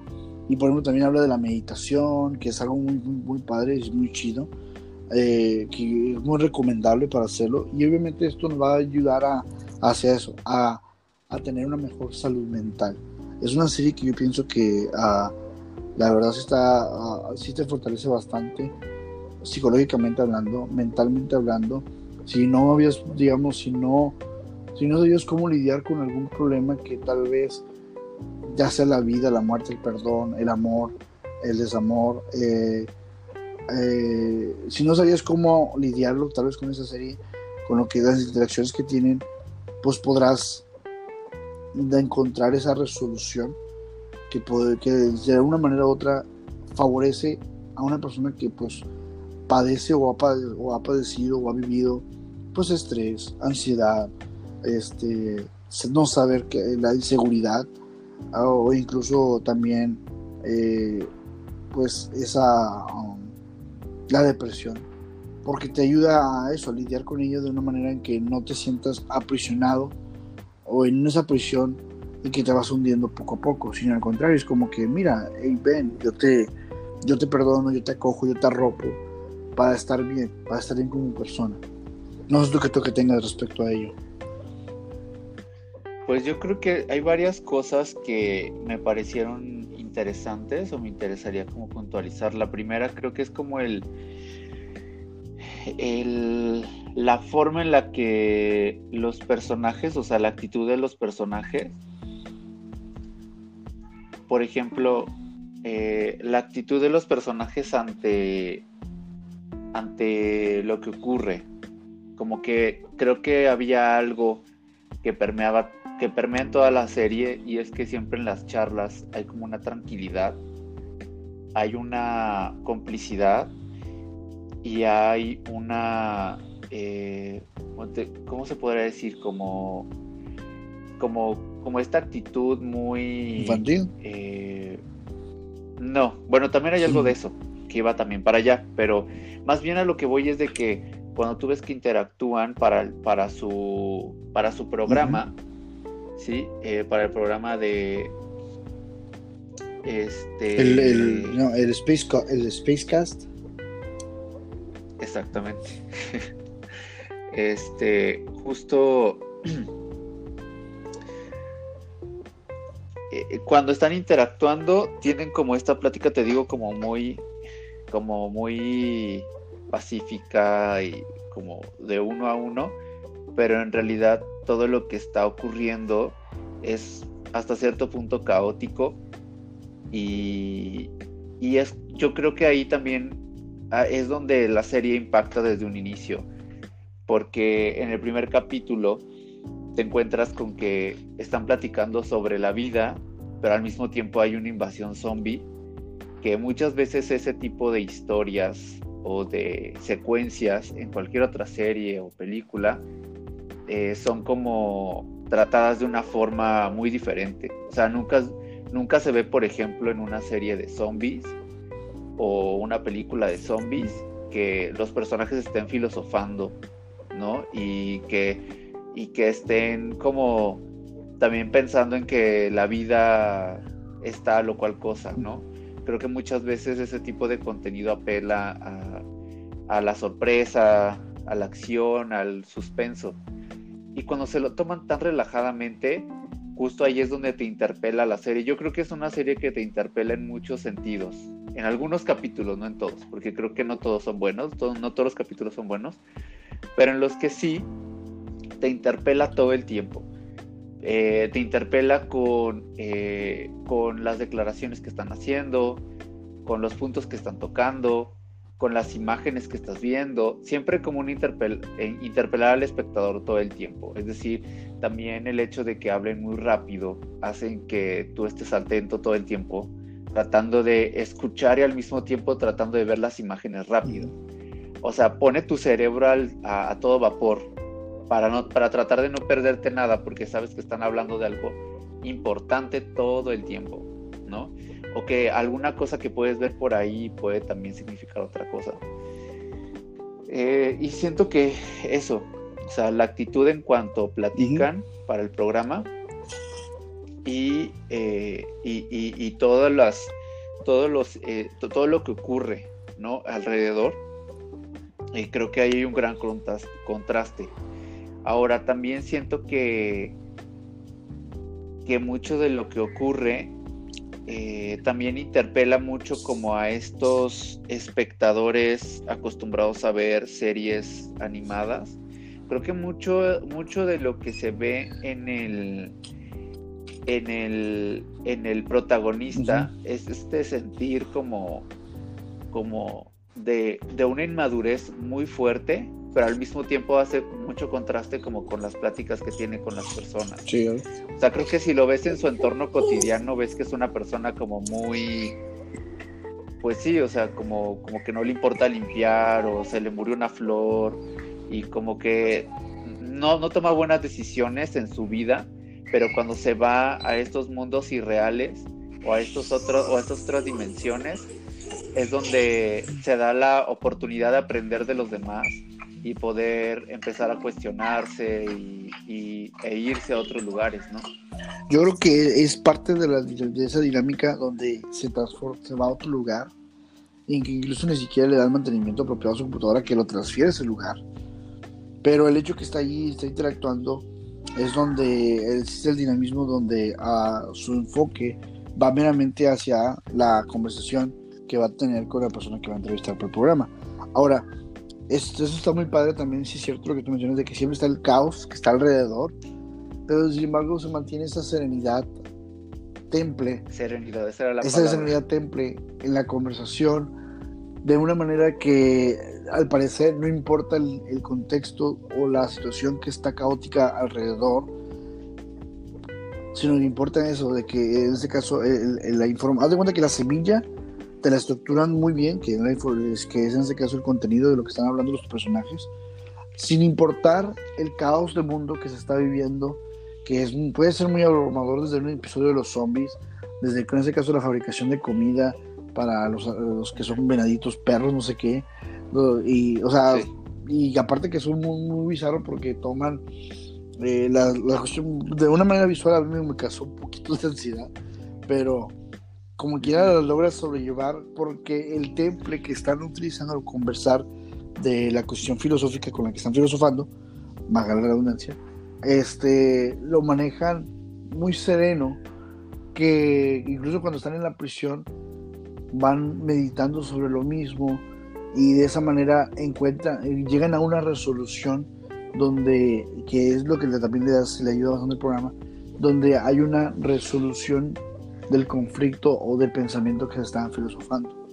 Speaker 1: Y por ejemplo también habla de la meditación, que es algo muy, muy, padre, es muy chido, eh, que es muy recomendable para hacerlo. Y obviamente esto nos va a ayudar a, hacia eso, a, a, tener una mejor salud mental. Es una serie que yo pienso que uh, la verdad sí, está, uh, sí te fortalece bastante, psicológicamente hablando, mentalmente hablando si no habías, digamos, si no, si no sabías cómo lidiar con algún problema que tal vez, ya sea la vida, la muerte, el perdón, el amor, el desamor, eh, eh, si no sabías cómo lidiarlo, tal vez con esa serie, con lo que las interacciones que tienen, pues podrás encontrar esa resolución que, puede, que de una manera u otra favorece a una persona que pues padece o ha, padecido o ha vivido pues estrés, ansiedad, este, no saber que la inseguridad ah, o incluso también eh, pues esa um, la depresión porque te ayuda a eso, a lidiar con ello de una manera en que no te sientas aprisionado o en esa prisión y que te vas hundiendo poco a poco, sino al contrario, es como que, mira, hey Ben, yo te, yo te perdono, yo te acojo, yo te arropo para estar bien, para estar bien como persona. No sé tú qué que tengas respecto a ello.
Speaker 2: Pues yo creo que hay varias cosas que me parecieron interesantes o me interesaría como puntualizar. La primera creo que es como el, el la forma en la que los personajes, o sea, la actitud de los personajes, por ejemplo, eh, la actitud de los personajes ante ante lo que ocurre. Como que creo que había algo que permeaba que permea en toda la serie y es que siempre en las charlas hay como una tranquilidad, hay una complicidad y hay una, eh, ¿cómo se podría decir? Como, como, como esta actitud muy...
Speaker 1: Infantil.
Speaker 2: Eh, no, bueno, también hay algo de eso, que iba también para allá, pero más bien a lo que voy es de que cuando tú ves que interactúan para, para, su, para su programa, ¿sí? Eh, para el programa de... Este...
Speaker 1: El, el, no, el, Space, el Spacecast.
Speaker 2: Exactamente. este, justo... Eh, cuando están interactuando, tienen como esta plática, te digo, como muy, como muy pacífica y como de uno a uno, pero en realidad todo lo que está ocurriendo es hasta cierto punto caótico. Y, y es, yo creo que ahí también ah, es donde la serie impacta desde un inicio, porque en el primer capítulo te encuentras con que están platicando sobre la vida, pero al mismo tiempo hay una invasión zombie, que muchas veces ese tipo de historias o de secuencias en cualquier otra serie o película eh, son como tratadas de una forma muy diferente. O sea, nunca, nunca se ve, por ejemplo, en una serie de zombies o una película de zombies que los personajes estén filosofando, ¿no? Y que, y que estén como también pensando en que la vida está lo cual cosa, ¿no? Creo que muchas veces ese tipo de contenido apela a, la sorpresa, a la acción, al suspenso. Y cuando se lo toman tan relajadamente, justo ahí es donde te interpela la serie. Yo creo que es una serie que te interpela en muchos sentidos. En algunos capítulos, no en todos, porque creo que no todos son buenos, no todos los capítulos son buenos, pero en los que sí, te interpela todo el tiempo. Eh, te interpela con, eh, con las declaraciones que están haciendo, con los puntos que están tocando, con las imágenes que estás viendo, siempre como un interpel eh, interpelar al espectador todo el tiempo. Es decir, también el hecho de que hablen muy rápido hacen que tú estés atento todo el tiempo, tratando de escuchar y al mismo tiempo tratando de ver las imágenes rápido. O sea, pone tu cerebro a, todo vapor para, no, para tratar de no perderte nada porque sabes que están hablando de algo importante todo el tiempo, ¿no? o que alguna cosa que puedes ver por ahí puede también significar otra cosa. Eh, y siento que eso, o sea, la actitud en cuanto platican para el programa y, eh, y, todas las, todos los, eh, todo lo que ocurre ¿no? alrededor, y creo que hay un gran contraste. Ahora, también siento que, que mucho de lo que ocurre eh, también interpela mucho como a estos espectadores acostumbrados a ver series animadas. Creo que mucho, mucho de lo que se ve en el en el, en el protagonista es este sentir como, como de, de, una inmadurez muy fuerte pero al mismo tiempo hace mucho contraste como con las pláticas que tiene con las personas.
Speaker 1: Sí.
Speaker 2: O sea, creo que si lo ves en su entorno cotidiano, ves que es una persona como muy, pues sí, o sea, como, como que no le importa limpiar o se le murió una flor y como que no, no toma buenas decisiones en su vida, pero cuando se va a estos mundos irreales o a estos otros o a estas otras dimensiones es donde se da la oportunidad de aprender de los demás y poder empezar a cuestionarse y, e irse a otros lugares, ¿no?
Speaker 1: Yo creo que es parte de, la, de esa dinámica donde se transforma, se va a otro lugar y que incluso ni siquiera le da el mantenimiento apropiado a su computadora que lo transfiere a ese lugar. Pero el hecho que está allí, está interactuando, es donde existe el dinamismo, donde a su enfoque va meramente hacia la conversación que va a tener con la persona que va a entrevistar por el programa. Ahora, esto, eso está muy padre también, si es cierto lo que tú mencionas, de que siempre está el caos que está alrededor, pero sin embargo se mantiene esa serenidad temple.
Speaker 2: Serenidad, esa era la
Speaker 1: Esa serenidad temple en la conversación, de una manera que al parecer no importa el, contexto o la situación que está caótica alrededor, sino que importa eso, de que en este caso la información, haz de cuenta que la semilla te la estructuran muy bien, que, es, que es en este caso el contenido de lo que están hablando los personajes, sin importar el caos de mundo que se está viviendo, que es, puede ser muy abrumador desde un episodio de los zombies, desde en este caso la fabricación de comida para los, los que son venaditos, perros, no sé qué, y, o sea, y aparte que son muy, muy bizarros porque toman eh, la, la, cuestión de una manera visual, a mí me causó un poquito de ansiedad, pero como quiera lo logra sobrellevar porque el temple que están utilizando al conversar de la cuestión filosófica con la que están filosofando, más la redundancia, este, lo manejan muy sereno, que incluso cuando están en la prisión van meditando sobre lo mismo y de esa manera encuentran, llegan a una resolución donde, que es lo que también le, le ayuda bastante el programa, donde hay una resolución del conflicto o del pensamiento que se estaban filosofando.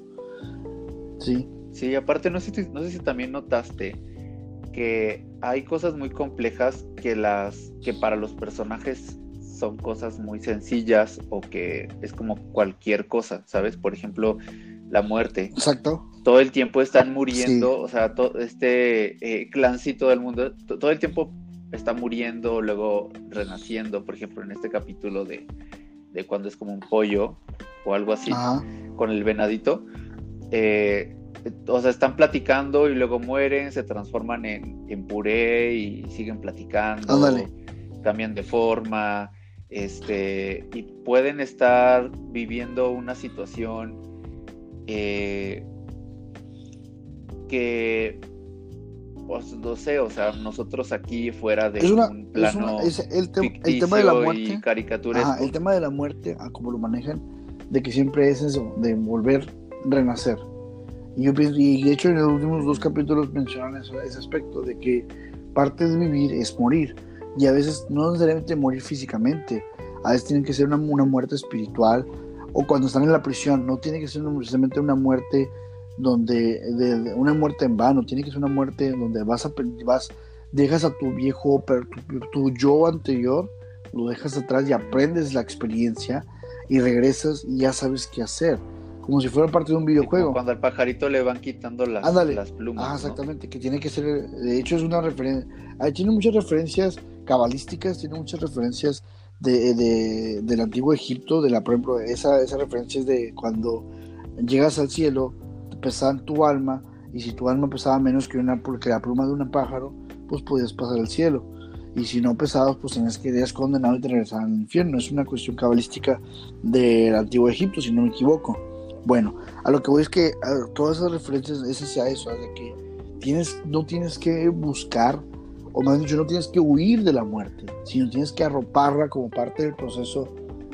Speaker 1: Sí.
Speaker 2: Sí, aparte no sé, no sé si también notaste que hay cosas muy complejas que las que para los personajes son cosas muy sencillas o que es como cualquier cosa, ¿sabes? Por ejemplo, la muerte.
Speaker 1: Exacto.
Speaker 2: Todo el tiempo están muriendo, o sea, todo este eh, clancito del mundo, todo el tiempo está muriendo, luego renaciendo, por ejemplo, en este capítulo de, de cuando es como un pollo o algo así, con el venadito. Eh, o sea, están platicando y luego mueren, se transforman en, en puré y siguen platicando, cambian de forma, este, y pueden estar viviendo una situación eh, que pues no sé, o sea, nosotros aquí fuera de un plano
Speaker 1: el, tema de la muerte, el tema de la muerte, como lo manejan, de que siempre es eso, de volver, renacer. Y yo y de hecho en los últimos dos capítulos mencionan ese aspecto, de que parte de vivir es morir. Y a veces no necesariamente morir físicamente, a veces tiene que ser una, una muerte espiritual, o cuando están en la prisión, no tiene que ser necesariamente una muerte donde de, una muerte en vano, tiene que ser una muerte donde vas a vas dejas a tu viejo, tu, tu, yo anterior, lo dejas atrás y aprendes la experiencia y regresas y ya sabes qué hacer, como si fuera parte de un videojuego.
Speaker 2: cuando al pajarito le van quitando las, las plumas.
Speaker 1: Ah, exactamente, que tiene que ser, de hecho es una referencia, tiene muchas referencias cabalísticas, tiene muchas referencias de, de, del antiguo Egipto, de la, por ejemplo, esa, esa referencia es de cuando llegas al cielo, pesar tu alma, y si tu alma pesaba menos que, una, la pluma de un pájaro, pues podías pasar al cielo. Y si no pesabas, pues tenías que ir condenado y te regresaban al infierno. Es una cuestión cabalística del antiguo Egipto, si no me equivoco. Bueno, a lo que voy es que todas esas referencias es hacia eso, de que tienes, no tienes que buscar, o más dicho, no tienes que huir de la muerte, sino tienes que arroparla como parte del proceso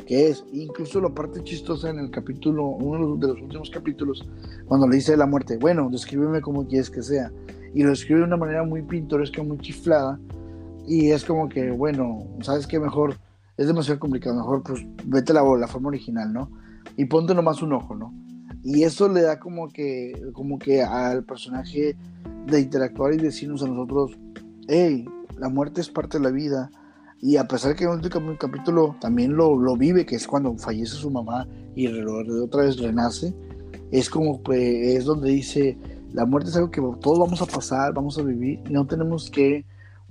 Speaker 1: que es. Incluso la parte chistosa en el capítulo, uno de los últimos capítulos, cuando le dice la muerte, bueno, descríbeme como quieres que sea. Y lo escribe de una manera muy pintoresca, muy chiflada. Y es como que, bueno, ¿sabes qué? Mejor, es demasiado complicado, mejor pues vete la, la forma original, ¿no? Y ponte nomás un ojo, ¿no? Y eso le da como que, como que al personaje de interactuar y decirnos a nosotros, hey, la muerte es parte de la vida, y a pesar que en el último capítulo también lo, lo, vive, que es cuando fallece su mamá y otra vez renace, es como pues, es donde dice, la muerte es algo que todos vamos a pasar, vamos a vivir, y no tenemos que,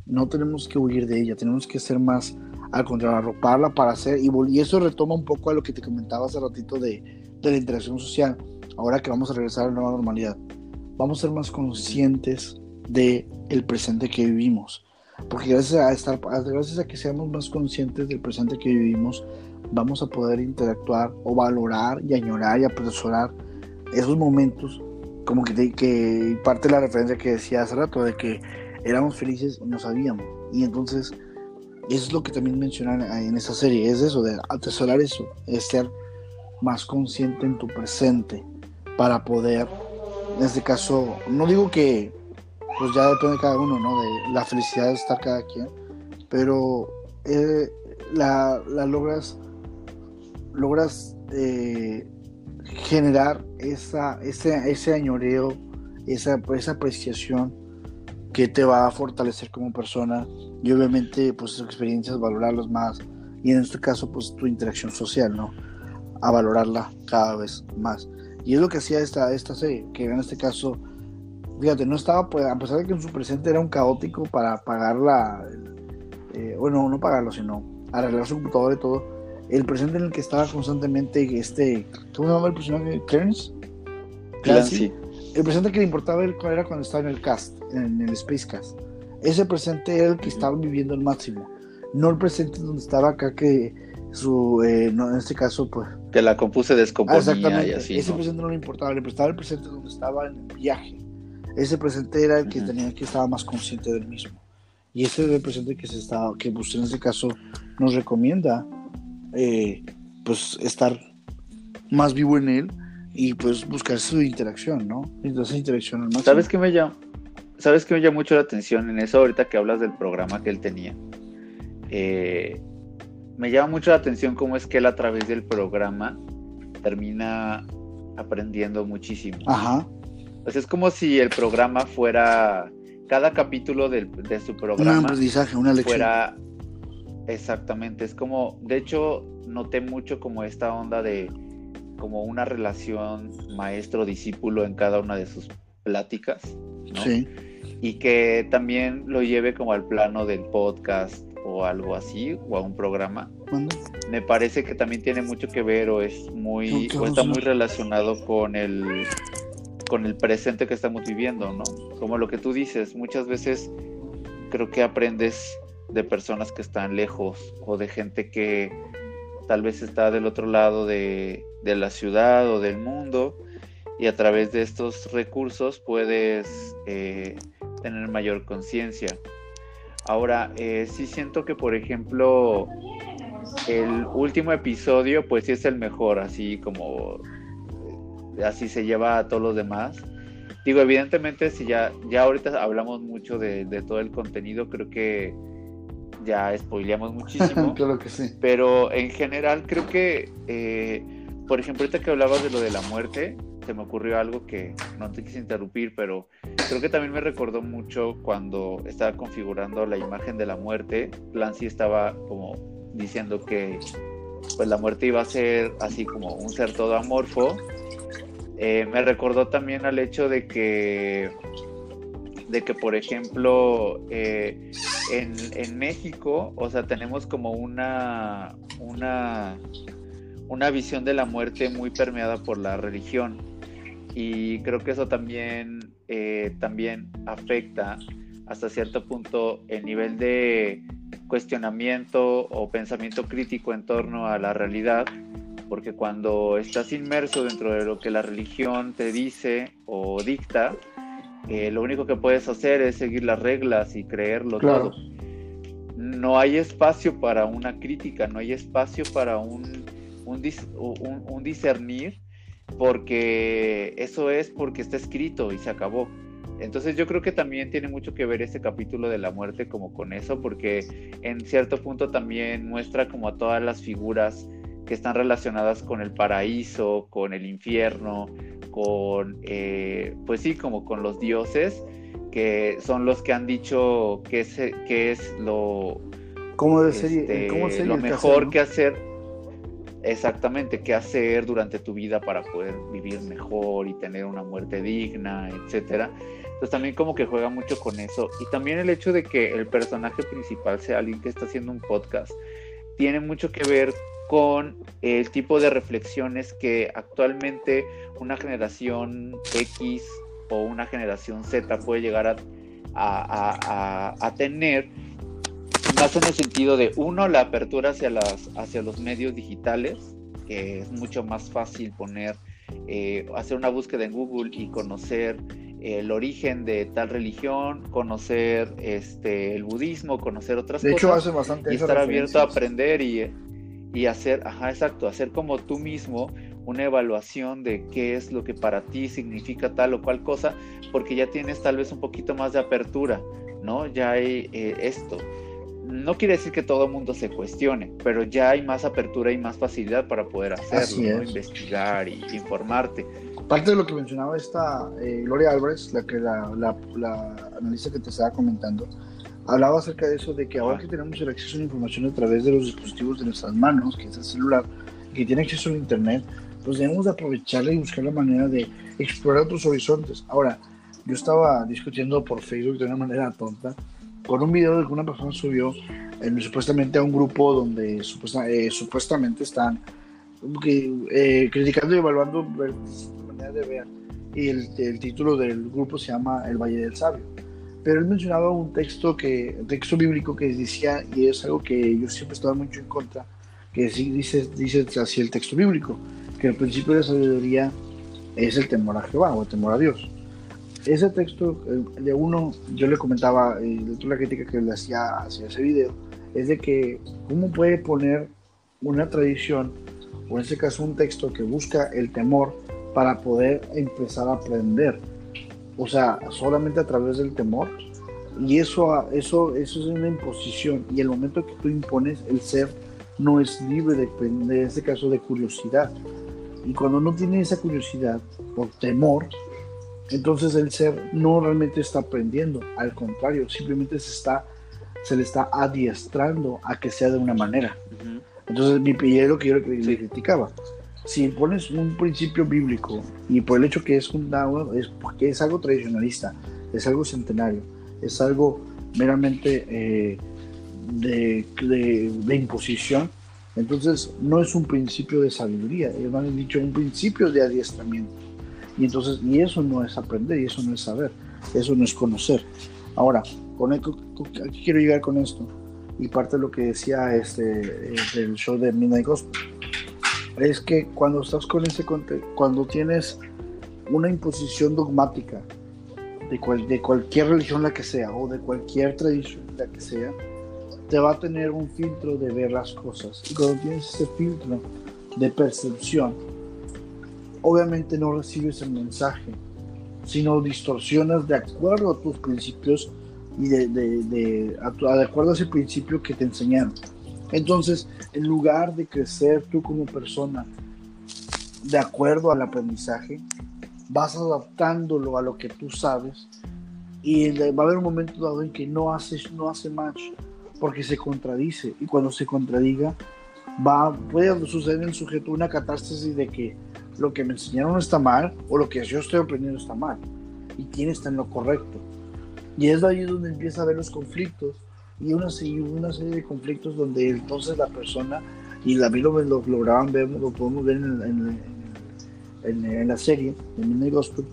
Speaker 1: no tenemos que huir de ella, tenemos que ser más, al contrario, arroparla para hacer, y, y eso retoma un poco a lo que te comentaba hace ratito de, de la interacción social, ahora que vamos a regresar a la nueva normalidad, vamos a ser más conscientes de el presente que vivimos porque gracias a, estar, gracias a que seamos más conscientes del presente que vivimos, vamos a poder interactuar o valorar y añorar y apresurar esos momentos, como que, que parte de la referencia que decía hace rato, de que éramos felices y no sabíamos. Y entonces, eso es lo que también mencionan en esa serie, es eso, de atesorar eso, es ser más consciente en tu presente para poder, en este caso, no digo que, pues ya depende de cada uno, ¿no? De la felicidad de estar cada quien, pero eh, la, la, logras, logras eh, generar esa, ese, ese añoreo, esa, esa apreciación que te va a fortalecer como persona y obviamente pues esas experiencias valorarlas más y en este caso pues tu interacción social, ¿no? A valorarla cada vez más. Y es lo que hacía esta, esta serie, que en este caso, fíjate, no estaba, pues, a pesar de que en su presente era un caótico para pagarla, eh, bueno, no pagarlo, sino arreglar su computador y todo, el presente en el que estaba constantemente este, ¿cómo se llama el personaje? Clarence.
Speaker 2: Clancy.
Speaker 1: El presente que le importaba era cuando estaba en el cast, en el Space Cast. Ese presente era el que estaba viviendo al máximo, no el presente donde estaba acá que su, eh, no, en este caso, pues...
Speaker 2: Que la compuse descomponía y así.
Speaker 1: Ese presente no le importaba, le importaba el presente donde estaba en el viaje. Ese presente era el que tenía que estaba más consciente del mismo. Y ese es el presente que se estaba, que usted en este caso nos recomienda eh, pues estar más vivo en él y pues buscar su interacción, ¿no? Entonces interacción al máximo.
Speaker 2: ¿Sabes qué me llama? ¿Sabes qué me llama mucho la atención en eso ahorita que hablas del programa que él tenía? Eh, me llama mucho la atención cómo es que él a través del programa termina aprendiendo muchísimo.
Speaker 1: Ajá.
Speaker 2: Pues es como si el programa fuera, cada capítulo de, de su programa
Speaker 1: un aprendizaje, una lección.
Speaker 2: fuera Exactamente, es como, de hecho, noté mucho como esta onda de como una relación maestro-discípulo en cada una de sus pláticas, ¿no?
Speaker 1: Sí.
Speaker 2: Y que también lo lleve como al plano del podcast o algo así, o a un programa. Me parece que también tiene mucho que ver o es muy, o está muy relacionado con el con el presente que estamos viviendo, ¿no? Como lo que tú dices, muchas veces creo que aprendes de personas que están lejos o de gente que tal vez está del otro lado de, la ciudad o del mundo y a través de estos recursos puedes eh, tener mayor conciencia. Ahora, eh, sí siento que, por ejemplo, el último episodio, pues sí es el mejor, así como así se lleva a todos los demás. Digo, evidentemente, si ya, ya ahorita hablamos mucho de, de todo el contenido, creo que ya spoileamos muchísimo.
Speaker 1: claro que sí.
Speaker 2: Pero en general creo que, eh, por ejemplo, ahorita que hablabas de lo de la muerte, se me ocurrió algo que no te quise interrumpir, pero creo que también me recordó mucho cuando estaba configurando la imagen de la muerte. Clancy estaba como diciendo que pues la muerte iba a ser así como un ser todo amorfo. Eh, me recordó también al hecho de que de que, por ejemplo, eh, en, México, o sea, tenemos como una, una, una visión de la muerte muy permeada por la religión. Y creo que eso también, eh, también afecta hasta cierto punto el nivel de cuestionamiento o pensamiento crítico en torno a la realidad, porque cuando estás inmerso dentro de lo que la religión te dice o dicta, lo único que puedes hacer es seguir las reglas y creerlo todo. No hay espacio para una crítica, no hay espacio para un, un, discernir, porque eso es porque está escrito y se acabó. Entonces yo creo que también tiene mucho que ver este capítulo de la muerte como con eso, porque en cierto punto también muestra como a todas las figuras que están relacionadas con el paraíso, con el infierno, con, eh, pues sí, como con los dioses, que son los que han dicho que es, que es lo,
Speaker 1: ¿Cómo este,
Speaker 2: lo mejor que hacer, exactamente, qué hacer durante tu vida para poder vivir mejor y tener una muerte digna, etcétera. Entonces también como que juega mucho con eso. Y también el hecho de que el personaje principal sea alguien que está haciendo un podcast, tiene mucho que ver con el tipo de reflexiones que actualmente una generación X o una generación Z puede llegar a, tener, más en el sentido de, uno, la apertura hacia, las, hacia los medios digitales, que es mucho más fácil poner eh, hacer una búsqueda en Google y conocer el origen de tal religión, conocer este el budismo, conocer otras
Speaker 1: de
Speaker 2: cosas.
Speaker 1: Hecho, hace bastante
Speaker 2: y estar abierto a aprender y, y hacer, ajá, exacto, hacer como tú mismo una evaluación de qué es lo que para ti significa tal o cual cosa, porque ya tienes tal vez un poquito más de apertura, ¿no? Ya hay eh, esto. No quiere decir que todo el mundo se cuestione, pero ya hay más apertura y más facilidad para poder hacerlo, investigar y informarte.
Speaker 1: Parte de lo que mencionaba esta eh, Gloria Álvarez, la que la, la, la, analista que te estaba comentando, hablaba acerca de eso, de que ahora que tenemos el acceso a la información a través de los dispositivos de nuestras manos, que es el celular, que tiene acceso al Internet, pues debemos aprovecharla y buscar la manera de explorar otros horizontes. Ahora, yo estaba discutiendo por Facebook de una manera tonta con un video que una persona subió eh, supuestamente a un grupo donde eh, supuestamente están eh, criticando y evaluando manera de ver y el, el, título del grupo se llama El Valle del Sabio. Pero él mencionaba un texto, que, texto bíblico que decía, y es algo que yo siempre estaba mucho en contra, que sí dice, dice así el texto bíblico, que el principio de sabiduría es el temor a Jehová o el temor a Dios. Ese texto de uno, yo le comentaba, y de la crítica que le hacía hacia ese video, es de que cómo puede poner una tradición, o en este caso un texto que busca el temor para poder empezar a aprender. O sea, solamente a través del temor. Y eso, eso, eso es una imposición. Y el momento que tú impones, el ser no es libre de, en este caso, de curiosidad. Y cuando no tiene esa curiosidad por temor, entonces el ser no realmente está aprendiendo, al contrario, simplemente se, está, se le está adiestrando a que sea de una manera. Entonces, mi es lo que yo le criticaba. Si pones un principio bíblico y por el hecho que es un es porque es algo tradicionalista, es algo centenario, es algo meramente eh, de, de, de imposición, entonces, no es un principio de sabiduría, ellos han dicho un principio de adiestramiento. Y entonces, y eso no es aprender, y eso no es saber, eso no es conocer. Ahora, con aquí quiero llegar con esto, y parte de lo que decía este, del show de Midnight Gospel, es que cuando estás con ese cuando tienes una imposición dogmática de, cual, de cualquier religión la que sea, o de cualquier tradición la que sea, te va a tener un filtro de ver las cosas. Y cuando tienes ese filtro de percepción, obviamente no recibes el mensaje, sino distorsionas de acuerdo a tus principios y de, de, de, acuerdo a ese principio que te enseñaron. Entonces, en lugar de crecer tú como persona de acuerdo al aprendizaje, vas adaptándolo a lo que tú sabes y va a haber un momento dado en que no haces no hace match porque se contradice. Y cuando se contradiga va puede suceder en el sujeto una catástasis de que lo que me enseñaron está mal o lo que yo estoy aprendiendo está mal. Y quién está en lo correcto. Y es ahí donde empieza a haber los conflictos y una, una serie de conflictos donde entonces la persona y la lo, lo lograban ver lo podemos ver en, en, en, la serie en el Gospel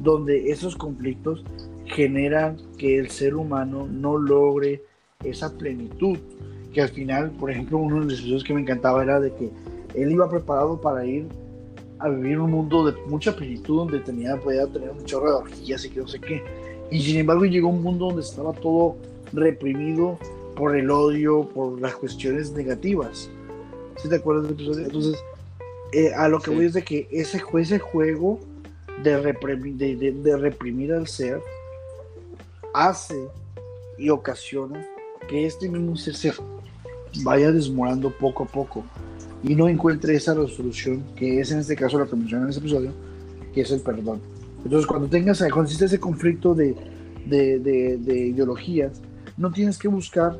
Speaker 1: donde esos conflictos generan que el ser humano no logre esa plenitud, que al final, por ejemplo, uno de los episodios que me encantaba era de que él iba preparado para ir a vivir un mundo de mucha plenitud, donde tenía, podía tener un chorro de orgías y que no sé qué. Y sin embargo llegó a un mundo donde estaba todo reprimido por el odio, por las cuestiones negativas. ¿Sí te acuerdas del episodio? Entonces, eh, a lo que voy es de que ese, ese juego de, reprimir, de, de reprimir al ser hace y ocasiona que este mismo ser se vaya desmorando poco a poco y no encuentre esa resolución que es en este caso lo que menciona en este episodio, que es el perdón. Entonces cuando tengas, cuando existe ese conflicto de, de, de, ideologías, no tienes que buscar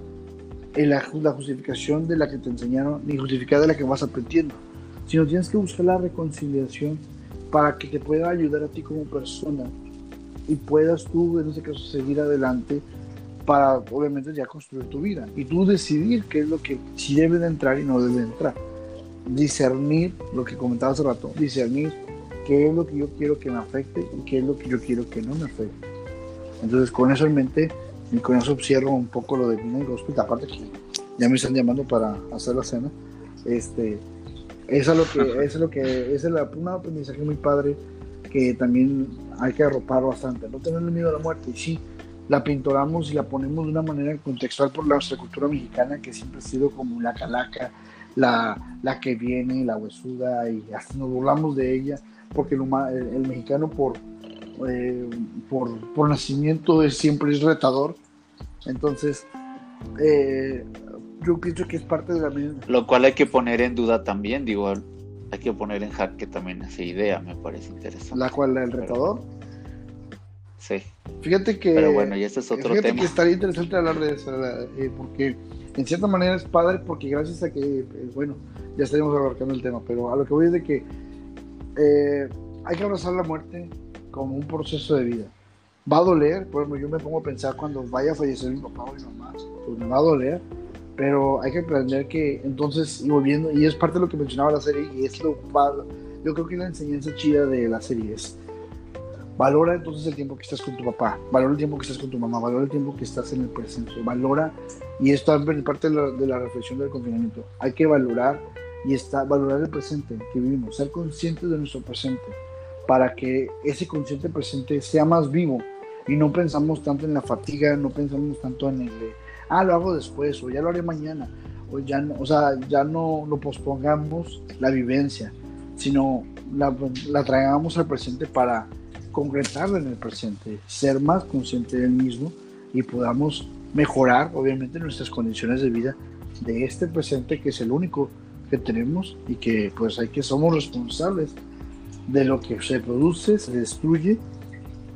Speaker 1: la, justificación de la que te enseñaron, ni justificar de la que vas aprendiendo, sino tienes que buscar la reconciliación para que te pueda ayudar a ti como persona y puedas tú, en este caso, seguir adelante para obviamente ya construir tu vida y tú decidir qué es lo que si debe de entrar y no debe de entrar. Discernir, lo que comentaba hace rato, discernir qué es lo que yo quiero que me afecte y qué es lo que yo quiero que no me afecte. Entonces con eso en mente y con eso cierro un poco lo de mi negocio, aparte que ya me están llamando para hacer la cena, este, Eso es lo que, eso es lo que, es la, un aprendizaje muy padre que también hay que arropar bastante. No tenerle miedo a la muerte. Y sí, la pintoramos y la ponemos de una manera contextual por nuestra cultura mexicana, que siempre ha sido como la calaca, la, la que viene, la huesuda, y hasta nos burlamos de ella, porque el, el, mexicano por, eh, por, por, nacimiento es, siempre es retador. Entonces, eh, yo pienso que es parte de la misma.
Speaker 2: Lo cual hay que poner en duda también, digo, hay que poner en jaque también esa idea, me parece interesante.
Speaker 1: ¿La cual, el retador?
Speaker 2: Sí.
Speaker 1: Fíjate que.
Speaker 2: Pero bueno, y este es otro
Speaker 1: fíjate
Speaker 2: tema.
Speaker 1: que estaría interesante hablar de eso, eh, porque en cierta manera es padre, porque gracias a que, eh, bueno, ya estaríamos abarcando el tema, pero a lo que voy es de que hay que abrazar la muerte como un proceso de vida. Va a doler, por ejemplo, yo me pongo a pensar cuando vaya a fallecer mi papá o mi mamá, pues me va a doler, pero hay que aprender que entonces, y volviendo, y es parte de lo que mencionaba la serie, y es lo yo creo que la enseñanza chida de la serie es Valora entonces el tiempo que estás con tu papá, valora el tiempo que estás con tu mamá, valora el tiempo que estás en el presente, valora, y esto es parte de la, de la reflexión del confinamiento, hay que valorar y está, valorar el presente que vivimos, ser conscientes de nuestro presente, para que ese consciente presente sea más vivo. Y no pensamos tanto en la fatiga, no pensamos tanto en el, ah, lo hago después, o ya lo haré mañana, o ya no, o sea, ya no lo pospongamos la vivencia, sino la, la traigamos al presente para concretarlo en el presente, ser más consciente del mismo y podamos mejorar, obviamente, nuestras condiciones de vida de este presente que es el único que tenemos y que pues hay que somos responsables de lo que se produce, se destruye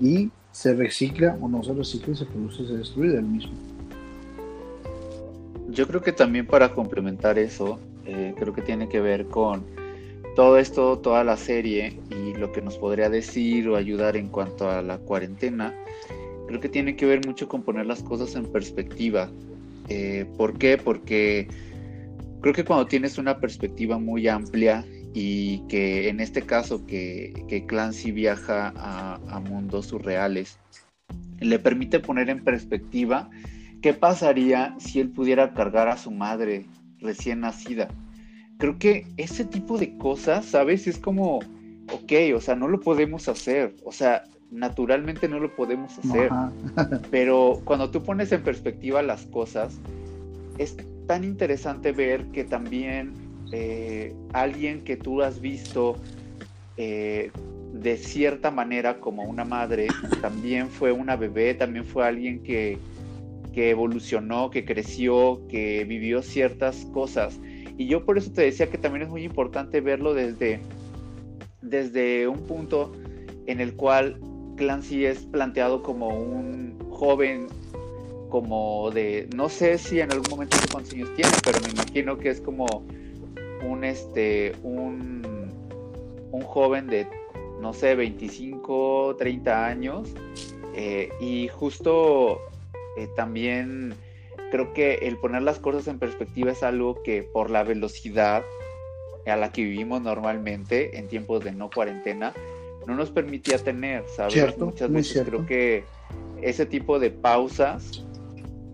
Speaker 1: y se recicla o no se recicla, se produce, se destruye del mismo.
Speaker 2: Yo creo que también para complementar eso, eh, creo que tiene que ver con todo esto, toda la serie y lo que nos podría decir o ayudar en cuanto a la cuarentena, creo que tiene que ver mucho con poner las cosas en perspectiva. Eh, ¿Por qué? Porque creo que cuando tienes una perspectiva muy amplia y que en este caso que, que Clancy viaja a, a mundos surreales, le permite poner en perspectiva qué pasaría si él pudiera cargar a su madre recién nacida creo que ese tipo de cosas, ¿sabes? Es como, ok, o sea, no lo podemos hacer, o sea, naturalmente no lo podemos hacer, pero cuando tú pones en perspectiva las cosas, es tan interesante ver que también eh, alguien que tú has visto eh, de cierta manera como una madre, también fue una bebé, también fue alguien que, que evolucionó, que creció, que vivió ciertas cosas. Y yo por eso te decía que también es muy importante verlo desde, desde un punto en el cual Clancy es planteado como un joven como de, no sé si en algún momento cuántos años tiene, pero me imagino que es como un, este, un, un joven de, no sé, 25, 30 años. Eh, y justo eh, también creo que el poner las cosas en perspectiva es algo que por la velocidad a la que vivimos normalmente en tiempos de no cuarentena no nos permitía tener, ¿sabes? Muchas veces creo que ese tipo de pausas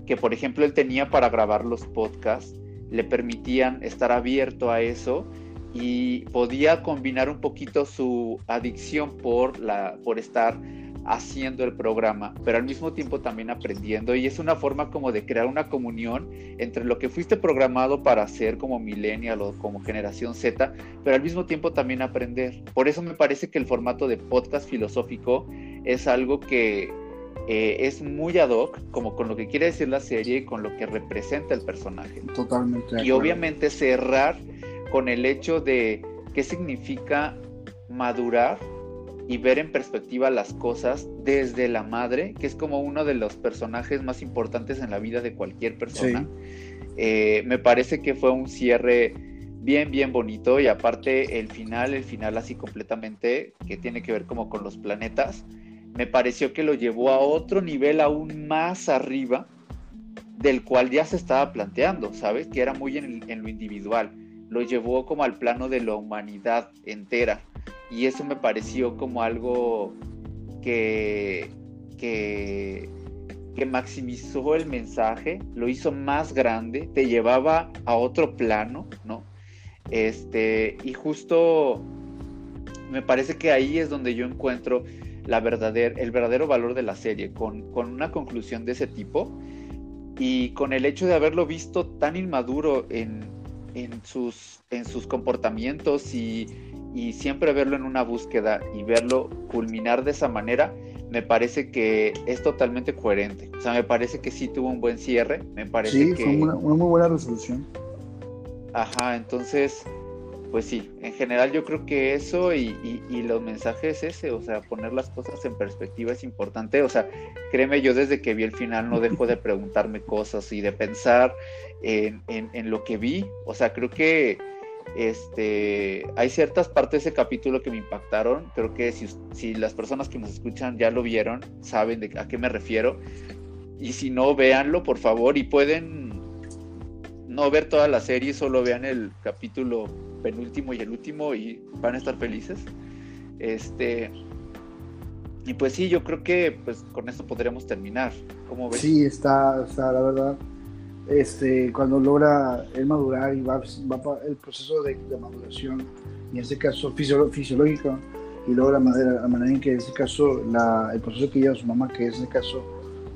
Speaker 2: que por ejemplo él tenía para grabar los podcasts le permitían estar abierto a eso y podía combinar un poquito su adicción por la por estar haciendo el programa, pero al mismo tiempo también aprendiendo y es una forma como de crear una comunión entre lo que fuiste programado para hacer como millennial o como generación Z, pero al mismo tiempo también aprender. Por eso me parece que el formato de podcast filosófico es algo que eh, es muy ad hoc, como con lo que quiere decir la serie y con lo que representa el personaje.
Speaker 1: Totalmente.
Speaker 2: Y obviamente cerrar con el hecho de qué significa madurar y ver en perspectiva las cosas desde la madre, que es como uno de los personajes más importantes en la vida de cualquier persona. Eh, me parece que fue un cierre bien, bien bonito y aparte el final, el final así completamente, que tiene que ver como con los planetas, me pareció que lo llevó a otro nivel aún más arriba del cual ya se estaba planteando, ¿sabes? Que era muy en, lo individual, lo llevó como al plano de la humanidad entera y eso me pareció como algo que, que, maximizó el mensaje, lo hizo más grande, te llevaba a otro plano, ¿no? Este, y justo me parece que ahí es donde yo encuentro la verdadera, el verdadero valor de la serie, con, con una conclusión de ese tipo y con el hecho de haberlo visto tan inmaduro en, en, sus, en sus comportamientos y, y, siempre verlo en una búsqueda y verlo culminar de esa manera, me parece que es totalmente coherente. O sea, me parece que sí tuvo un buen cierre, me parece
Speaker 1: sí,
Speaker 2: que...
Speaker 1: fue una, una muy buena resolución.
Speaker 2: Ajá, entonces pues sí, en general yo creo que eso y, los mensajes ese, o sea, poner las cosas en perspectiva es importante, o sea, créeme, yo desde que vi el final no dejo de preguntarme cosas y de pensar en, lo que vi, o sea, creo que este, hay ciertas partes de ese capítulo que me impactaron, creo que si, si las personas que nos escuchan ya lo vieron, saben de a qué me refiero, y si no, véanlo, por favor, y pueden no ver toda la serie, solo vean el capítulo penúltimo y el último y van a estar felices. Este y pues sí, yo creo que pues con esto podríamos terminar. ¿Cómo ves?
Speaker 1: Sí, está, está la verdad. Este, cuando logra el madurar y va, va el proceso de, maduración, en este caso fisiológico, y luego la la manera en que en este caso la, el proceso que lleva su mamá, que es en este caso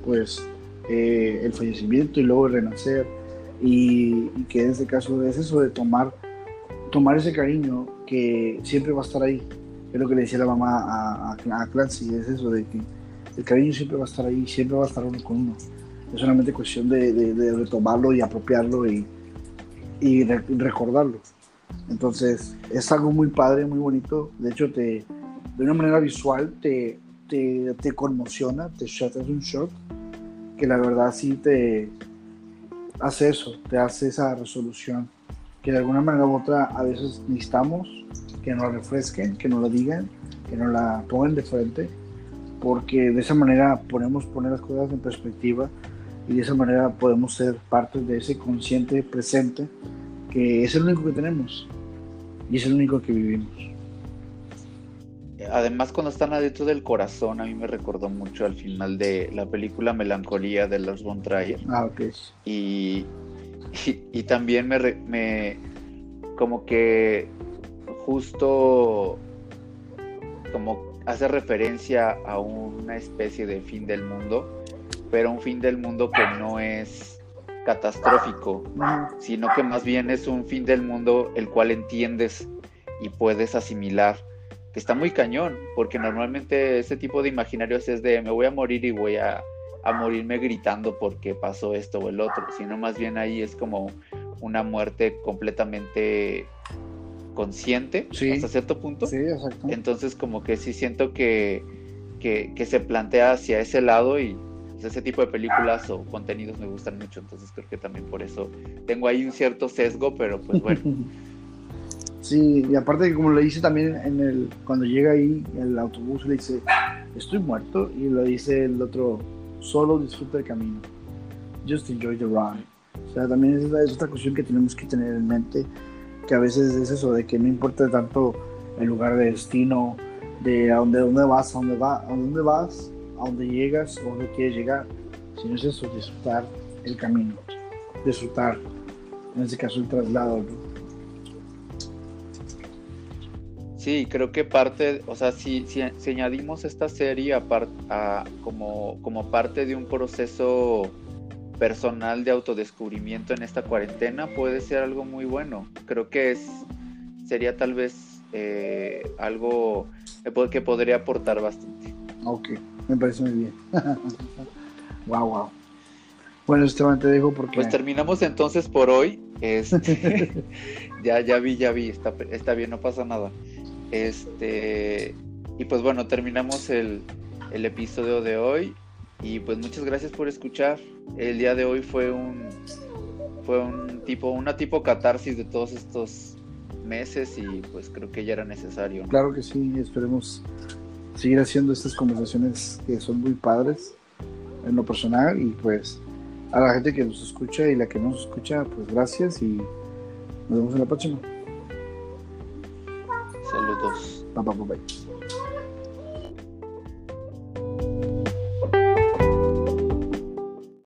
Speaker 1: pues eh, el fallecimiento y luego el renacer, y, y, que en este caso es eso de tomar tomar ese cariño que siempre va a estar ahí. Es lo que le decía la mamá a, a, Clancy, es eso de que el cariño siempre va a estar ahí, siempre va a estar uno con uno. Es solamente cuestión de, de, retomarlo y apropiarlo y, y recordarlo. Entonces, es algo muy padre, muy bonito. De hecho, te, de una manera visual te, te, te conmociona, te hace un shock, que la verdad sí te hace eso, te hace esa resolución que de alguna manera u otra a veces necesitamos que nos refresquen, que nos lo digan, que nos la pongan de frente, porque de esa manera podemos poner las cosas en perspectiva y de esa manera podemos ser parte de ese consciente presente que es el único que tenemos y es el único que vivimos.
Speaker 2: Además, cuando están adentro del corazón, a mí me recordó mucho al final de la película Melancolía de Lars von Trier.
Speaker 1: Ah, ok.
Speaker 2: Y, y, también me, me, como que justo como hace referencia a una especie de fin del mundo, pero un fin del mundo que no es catastrófico, sino que más bien es un fin del mundo el cual entiendes y puedes asimilar, que está muy cañón, porque normalmente ese tipo de imaginarios es de me voy a morir y voy a a morirme gritando porque pasó esto o el otro, sino más bien ahí es como una muerte completamente consciente hasta cierto punto.
Speaker 1: Sí, exacto.
Speaker 2: Entonces como que sí siento que, que, se plantea hacia ese lado y pues, ese tipo de películas o contenidos me gustan mucho, entonces creo que también por eso tengo ahí un cierto sesgo, pero pues bueno.
Speaker 1: Sí, y aparte que como le dice también en el cuando llega ahí el autobús le dice, "Estoy muerto" y lo dice el otro solo disfruta el camino. Just enjoy the ride. O sea, también es, es, otra cuestión que tenemos que tener en mente, que a veces es eso, de que no importa tanto el lugar de destino, de a dónde, dónde vas, a dónde, va, a dónde vas, a dónde llegas, a dónde quieres llegar, sino es eso, disfrutar el camino, disfrutar, en este caso, el traslado. ¿no?
Speaker 2: Sí, creo que parte, o sea, si, si, añadimos esta serie a, como, como parte de un proceso personal de autodescubrimiento en esta cuarentena, puede ser algo muy bueno. Creo que es, sería tal vez eh, algo que podría aportar bastante.
Speaker 1: Ok, me parece muy bien. wow, wow. Bueno, Esteban, te dejo porque...
Speaker 2: Pues terminamos entonces por hoy. Este, ya, ya vi, ya vi, está, está bien, no pasa nada. Este, y pues bueno, terminamos el, el episodio de hoy. Y pues muchas gracias por escuchar. El día de hoy fue un fue un tipo, una tipo catarsis de todos estos meses y pues creo que ya era necesario.
Speaker 1: Claro que sí, esperemos seguir haciendo estas conversaciones que son muy padres en lo personal y pues a la gente que nos escucha y la que no nos escucha, pues gracias y nos vemos en la próxima.
Speaker 2: Saludos.
Speaker 1: Bye, bye.